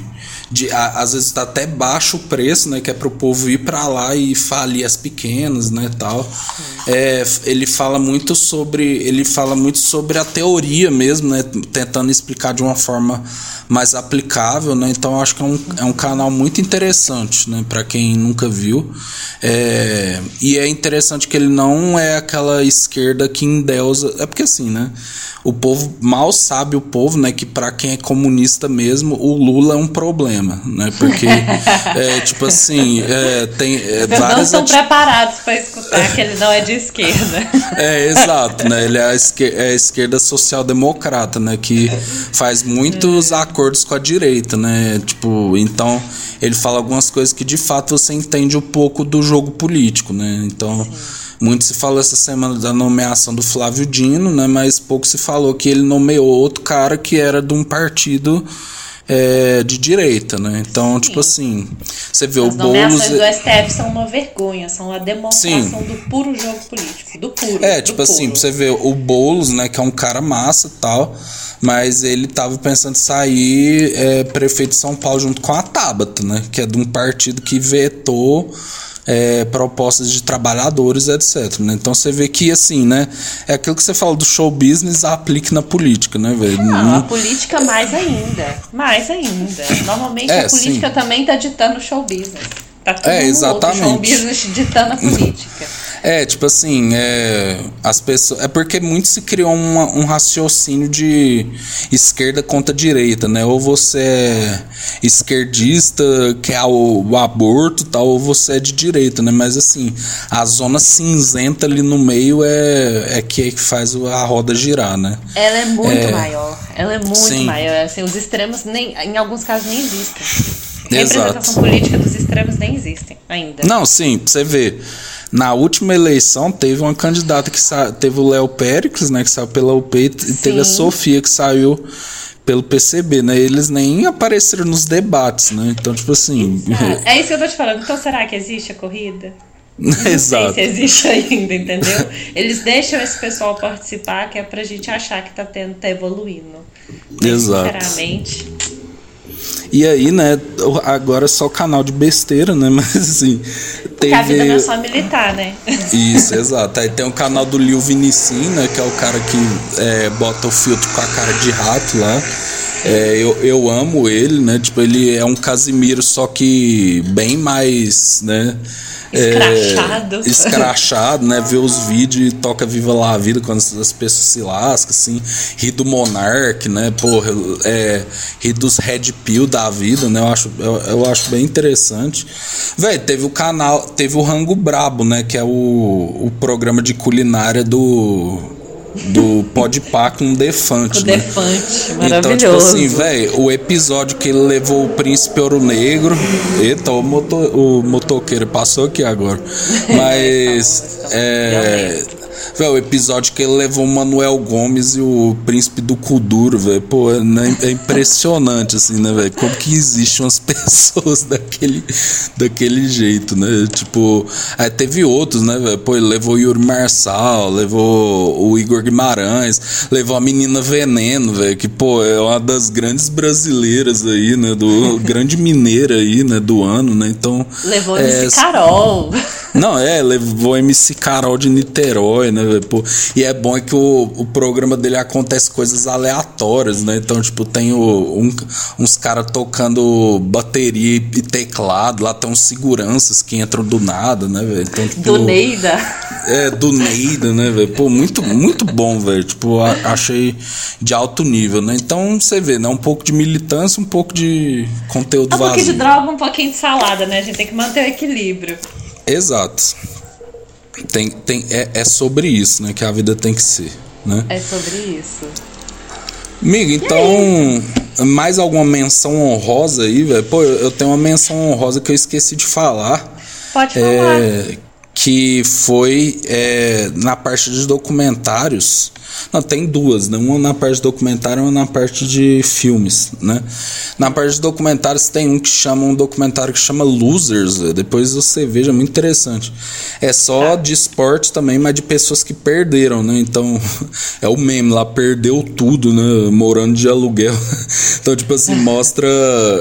de a, às vezes tá até baixo o preço, né, que é para o povo ir para lá e falir as pequenas, né, tal. É, ele fala muito sobre ele fala muito sobre a teoria mesmo, né, tentando explicar de uma forma mais aplicável, né? Então acho que é um, é um canal muito interessante, né, para quem nunca viu. É, e é interessante que ele não é aquela esquerda que endeusa, é porque assim, né? O povo mal sabe o povo, né, que para quem é comunista mesmo, o Lula é um problema, né? Porque é, tipo assim, é, tem é, Vocês não várias estão ati- preparados para escutar que ele não é de esquerda. É, exato, né? Ele é a, esquer- é a esquerda social-democrata, né? Que faz muitos acordos com a direita, né? Tipo, então ele fala algumas coisas que de fato você entende um pouco do jogo político, né? Então. Muito se falou essa semana da nomeação do Flávio Dino, né? Mas pouco se falou que ele nomeou outro cara que era de um partido é, de direita, né? Então, tipo assim, você vê As o Boulos. do STF são uma vergonha, são a demonstração do puro jogo político, do puro. É, do tipo assim, puro. pra você ver o Boulos, né, que é um cara massa e tal, mas ele tava pensando em sair é, prefeito de São Paulo junto com a Tabata, né, que é de um partido que vetou é, propostas de trabalhadores, etc. Né? Então você vê que, assim, né, é aquilo que você fala do show business aplique na política, né, velho? Não, a política mais ainda. Mais ainda. Normalmente É, a política sim. também tá ditando o show business. Tá todo É, exatamente. outro business ditando a política. É, tipo assim, é, as pessoas. É porque muito se criou uma- um raciocínio de esquerda contra direita, né? Ou você é esquerdista, quer o, o aborto tal, ou você é de direita, né? Mas assim, a zona cinzenta ali no meio é, é que faz o- a roda girar, né? Ela é muito É. maior. Ela é muito Sim. maior. Assim, os extremos nem, em alguns casos nem existem. Exato. Representação política dos extremos nem existem ainda. Não, sim, pra você ver. Na última eleição teve uma candidata que sa... teve o Léo Péricles, né, que saiu pela UP e t- teve a Sim. Sofia que saiu pelo PCB, né? Eles nem apareceram nos debates, né? Então, tipo assim, Ah, é isso que eu tô te falando. Então será que existe a corrida? Não exato. sei se existe ainda, entendeu? Eles deixam esse pessoal participar, que é pra gente achar que tá tendo, tá evoluindo. Exato. Sinceramente. E aí, né, agora é só canal de besteira, né? Mas assim, Porque a vida não é teve só militar, né? Isso, exato. Aí tem o canal do Lil Vinicim, né? Que é o cara que é, bota o filtro com a cara de rato lá. É, eu, eu amo ele, né? Tipo, ele é um Casimiro, só que bem mais, né? é, Escrachado. escrachado, né? Vê os vídeos e toca Viva lá a Vida quando as pessoas se lascam, assim. Ri do Monark, né? Porra, é, ri dos Red Pill da vida, né? Eu acho, eu, eu acho bem interessante. Véi, teve o canal, teve o Rango Brabo, né? Que é o, o programa de culinária do. Do Podpah com o Defante, O né? Defante, Então, tipo maravilhoso. assim, velho, o episódio que ele levou o príncipe ouro negro. Eita, o, moto, o motoqueiro passou aqui agora. Mas. É. Velho, o episódio que ele levou o Manuel Gomes e o príncipe do Kuduro, velho. Pô, é, né, é impressionante, assim, né, velho? Como que existem umas pessoas daquele, daquele jeito, né? Tipo, aí teve outros, né, velho? Pô, ele levou o Yuri Marçal, levou o Igor Guimarães, levou a menina Veneno, velho, que, pô, é uma das grandes brasileiras aí, né? Do grande mineira aí, né? Do ano, né? Então. Levou é, Carol. Não, é, levou MC Carol de Niterói, né, velho? Pô, E é bom é que o, o programa dele acontece coisas aleatórias, né? Então, tipo, tem o, um- uns caras tocando bateria e teclado, lá tem uns seguranças que entram do nada, né, velho? Então, tipo, Do Neida. É, do Neida, né, velho? Pô, muito, muito bom, velho. Tipo, a- achei de alto nível, né? Então, você vê, né? Um pouco de militância, um pouco de conteúdo Um pouquinho vazio. de droga, um pouquinho de salada, né? A gente tem que manter o equilíbrio. Exato. Tem, tem, é, é sobre isso, né? Que a vida tem que ser, né? É sobre isso. Amigo, então, mais alguma menção honrosa aí, velho? Pô, eu eu tenho uma menção honrosa que eu esqueci de falar. Pode falar. É, que foi é, na parte de documentários. Não, tem duas, né? Uma na parte de documentário e uma na parte de filmes, né? Na parte de documentários tem um que chama um documentário que chama Losers, depois você veja, é muito interessante. É só de esporte também, mas de pessoas que perderam, né? Então, é o meme lá, perdeu tudo, né? Morando de aluguel. Então, tipo assim, mostra,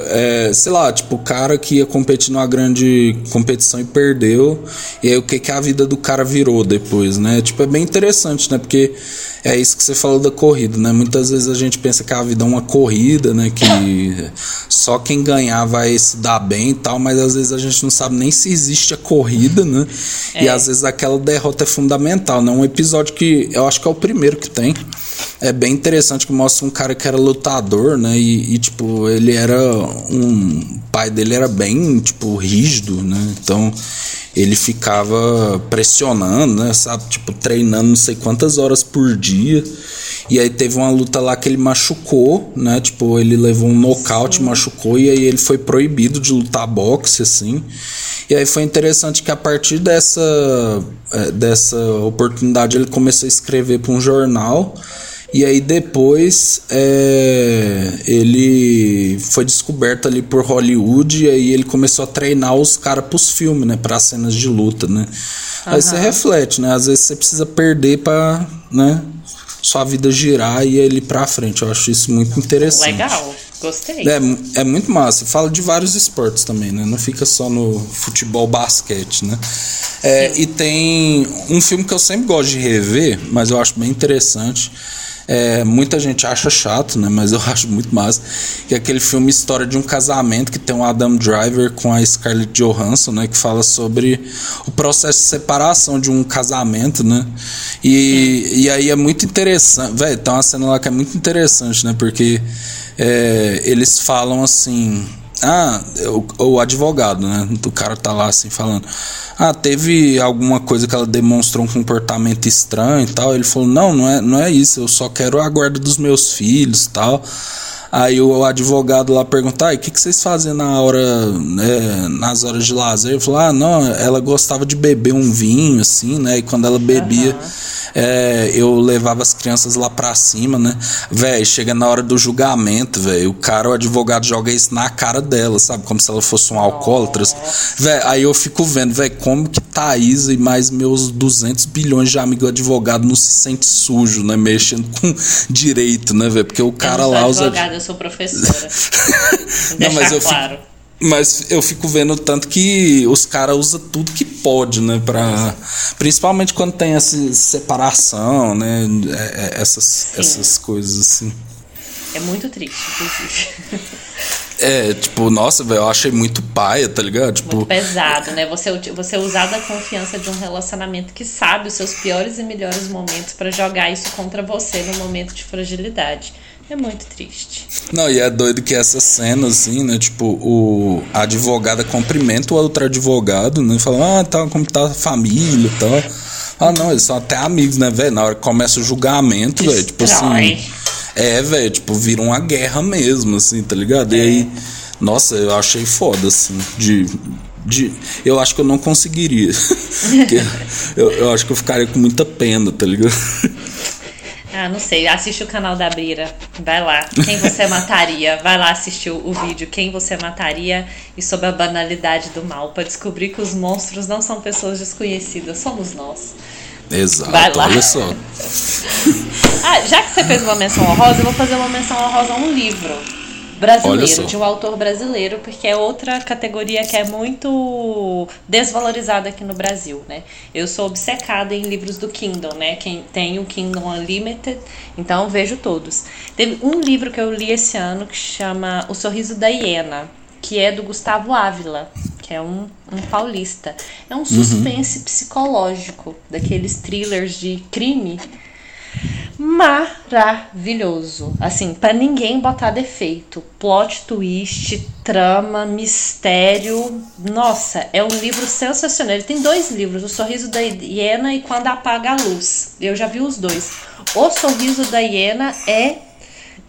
é, sei lá, tipo, o cara que ia competir numa grande competição e perdeu, e aí o que que a vida do cara virou depois, né? Tipo, é bem interessante, né? Porque é isso que você falou da corrida, né? Muitas vezes a gente pensa que a vida é uma corrida, né? Que só quem ganhar vai se dar bem e tal, mas às vezes a gente não sabe nem se existe a corrida, né? E às vezes aquela derrota é fundamental, né? Um episódio que eu acho que é o primeiro que tem. É bem interessante que mostra um cara que era lutador, né? E, e, tipo, ele era um. O pai dele era bem, tipo, rígido, né? Então ele ficava pressionando, né? Sabe? Tipo, treinando não sei quantas horas por dia. E aí teve uma luta lá que ele machucou, né? Tipo, ele levou um nocaute, machucou, e aí ele foi proibido de lutar boxe, assim. E aí foi interessante que a partir dessa, eh, dessa oportunidade ele começou a escrever para um jornal. E aí depois é, ele foi descoberto ali por Hollywood e aí ele começou a treinar os caras pros filmes, né? Para cenas de luta, né? Aí você reflete, né? Às vezes você precisa perder para, né? Sua vida girar e ir pra frente. Eu acho isso muito interessante. Legal. Gostei. É, é muito massa. Fala de vários esportes também, né? Não fica só no futebol, basquete, né? É, e tem um filme que eu sempre gosto de rever, mas eu acho bem interessante. É, muita gente acha chato, né? Mas eu acho muito massa. Que é aquele filme História de um Casamento que tem o Adam Driver com a Scarlett Johansson, né? Que fala sobre o processo de separação de um casamento, né? E, e aí é muito interessante. Velho, tem uma cena lá que é muito interessante, né? Porque é, eles falam assim. Ah, o, o advogado, né? O cara tá lá assim falando. Ah, teve alguma coisa que ela demonstrou um comportamento estranho e tal. Ele falou: Não, não é, não é isso. Eu só quero a guarda dos meus filhos tal. Aí o advogado lá perguntar, o que, que vocês fazem na hora, né, nas horas de lazer? Ele falou, ah, não, ela gostava de beber um vinho, assim, né? E quando ela bebia, é, eu levava as crianças lá pra cima, né? Véi, chega na hora do julgamento, velho, o cara, o advogado joga isso na cara dela, sabe? Como se ela fosse um alcoólatra. Véi, aí eu fico vendo, velho, como que Thaís e mais meus 200 bilhões de amigos advogado não se sente sujo, né? Mexendo com direito, né, velho? Porque o cara eu lá usa. Eu sou professora. Não, mas eu fico- claro. Mas eu fico vendo tanto que os caras usam tudo que pode, né? Pra, principalmente quando tem essa separação, né? é- é- essas, essas coisas assim. É muito triste, inclusive. É, tipo, nossa, velho, eu achei muito paia, tá ligado? Tipo, Muito pesado, né? Você, você usar da confiança de um relacionamento que sabe os seus piores e melhores momentos pra jogar isso contra você no momento de fragilidade. É muito triste. Não, e é doido que essa cena, assim, né? Tipo, o a advogada cumprimenta o outro advogado, né? Fala, ah, tá, como tá a família e tal. Ah, não, eles são até amigos, né, velho? Na hora que começa o julgamento, velho, tipo assim. É, velho, tipo, vira uma guerra mesmo, assim, tá ligado? E aí, nossa, eu achei foda, assim, de. de eu acho que eu não conseguiria. Eu, eu acho que eu ficaria com muita pena, tá ligado? Ah, não sei. Assiste o canal da Brira. Vai lá. Quem você mataria? Vai lá assistir o, vídeo. Quem você mataria e sobre a banalidade do mal. Pra descobrir que os monstros não são pessoas desconhecidas. Somos nós. Exato, Vai lá. olha só. Ah, já que você fez uma menção honrosa, eu vou fazer uma menção honrosa a um livro. Brasileiro, de um autor brasileiro, porque é outra categoria que é muito desvalorizada aqui no Brasil, né? Eu sou obcecada em livros do Kindle, né? Quem tem o Kindle Unlimited, então vejo todos. Teve um livro que eu li esse ano que chama O Sorriso da Hiena, que é do Gustavo Ávila, que é um, um paulista. É um suspense psicológico, daqueles thrillers de crime maravilhoso. Assim, pra ninguém botar defeito. Plot twist, trama, mistério. Nossa, é um livro sensacional. Ele tem dois livros: O Sorriso da Hiena e Quando Apaga a Luz. Eu já vi os dois. O Sorriso da Hiena é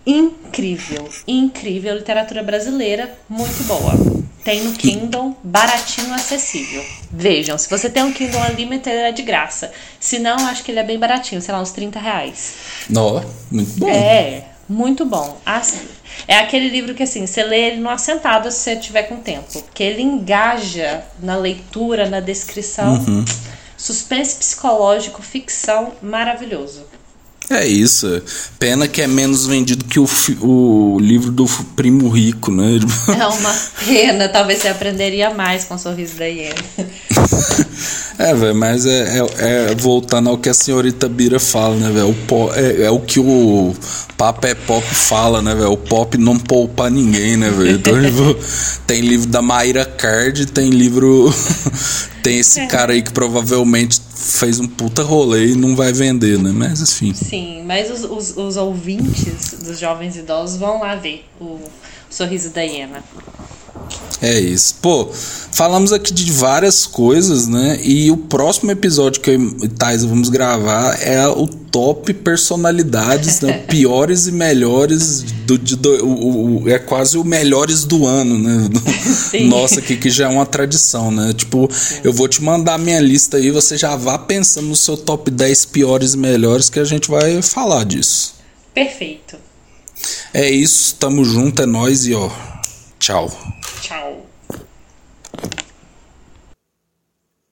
incrível, incrível. Literatura brasileira, muito boa. Tem no Kindle, baratinho, acessível. Vejam, se você tem um Kindle Unlimited, é de graça. Se não, acho que ele é bem baratinho, sei lá, uns 30 reais. Nó, muito bom. É, muito bom. Assim, é aquele livro que assim, você lê ele numa sentada se você tiver com tempo. Porque ele engaja na leitura, na descrição. Uhum. Suspense psicológico, ficção, maravilhoso. É isso. Pena que é menos vendido que o, o livro do Primo Rico, né? É uma pena, talvez você aprenderia mais com o sorriso da hiena. É, velho, mas é, é- é voltando ao que a senhorita Bira fala, né, velho? É, é o que o Papa é Pop fala, né, velho? O pop não poupa ninguém, né, velho? Então, tipo, tem livro da Mayra Card, tem livro. Tem esse cara aí que provavelmente fez um puta rolê e não vai vender, né? Mas enfim. Sim, mas os, os, os ouvintes dos jovens idosos vão lá ver o sorriso da hiena. É isso. Pô, falamos aqui de várias coisas, né? E o próximo episódio que eu e Thais vamos gravar é o top personalidades, né? piores e melhores do, de, do- o- o- é quase o melhores do ano, né? Sim. Nossa, aqui que já é uma tradição, né? Tipo, eu vou te mandar minha lista aí, você já vá pensando no seu top 10 piores e melhores que a gente vai falar disso. Perfeito. É isso, tamo junto, é nóis e ó, tchau. Tchau.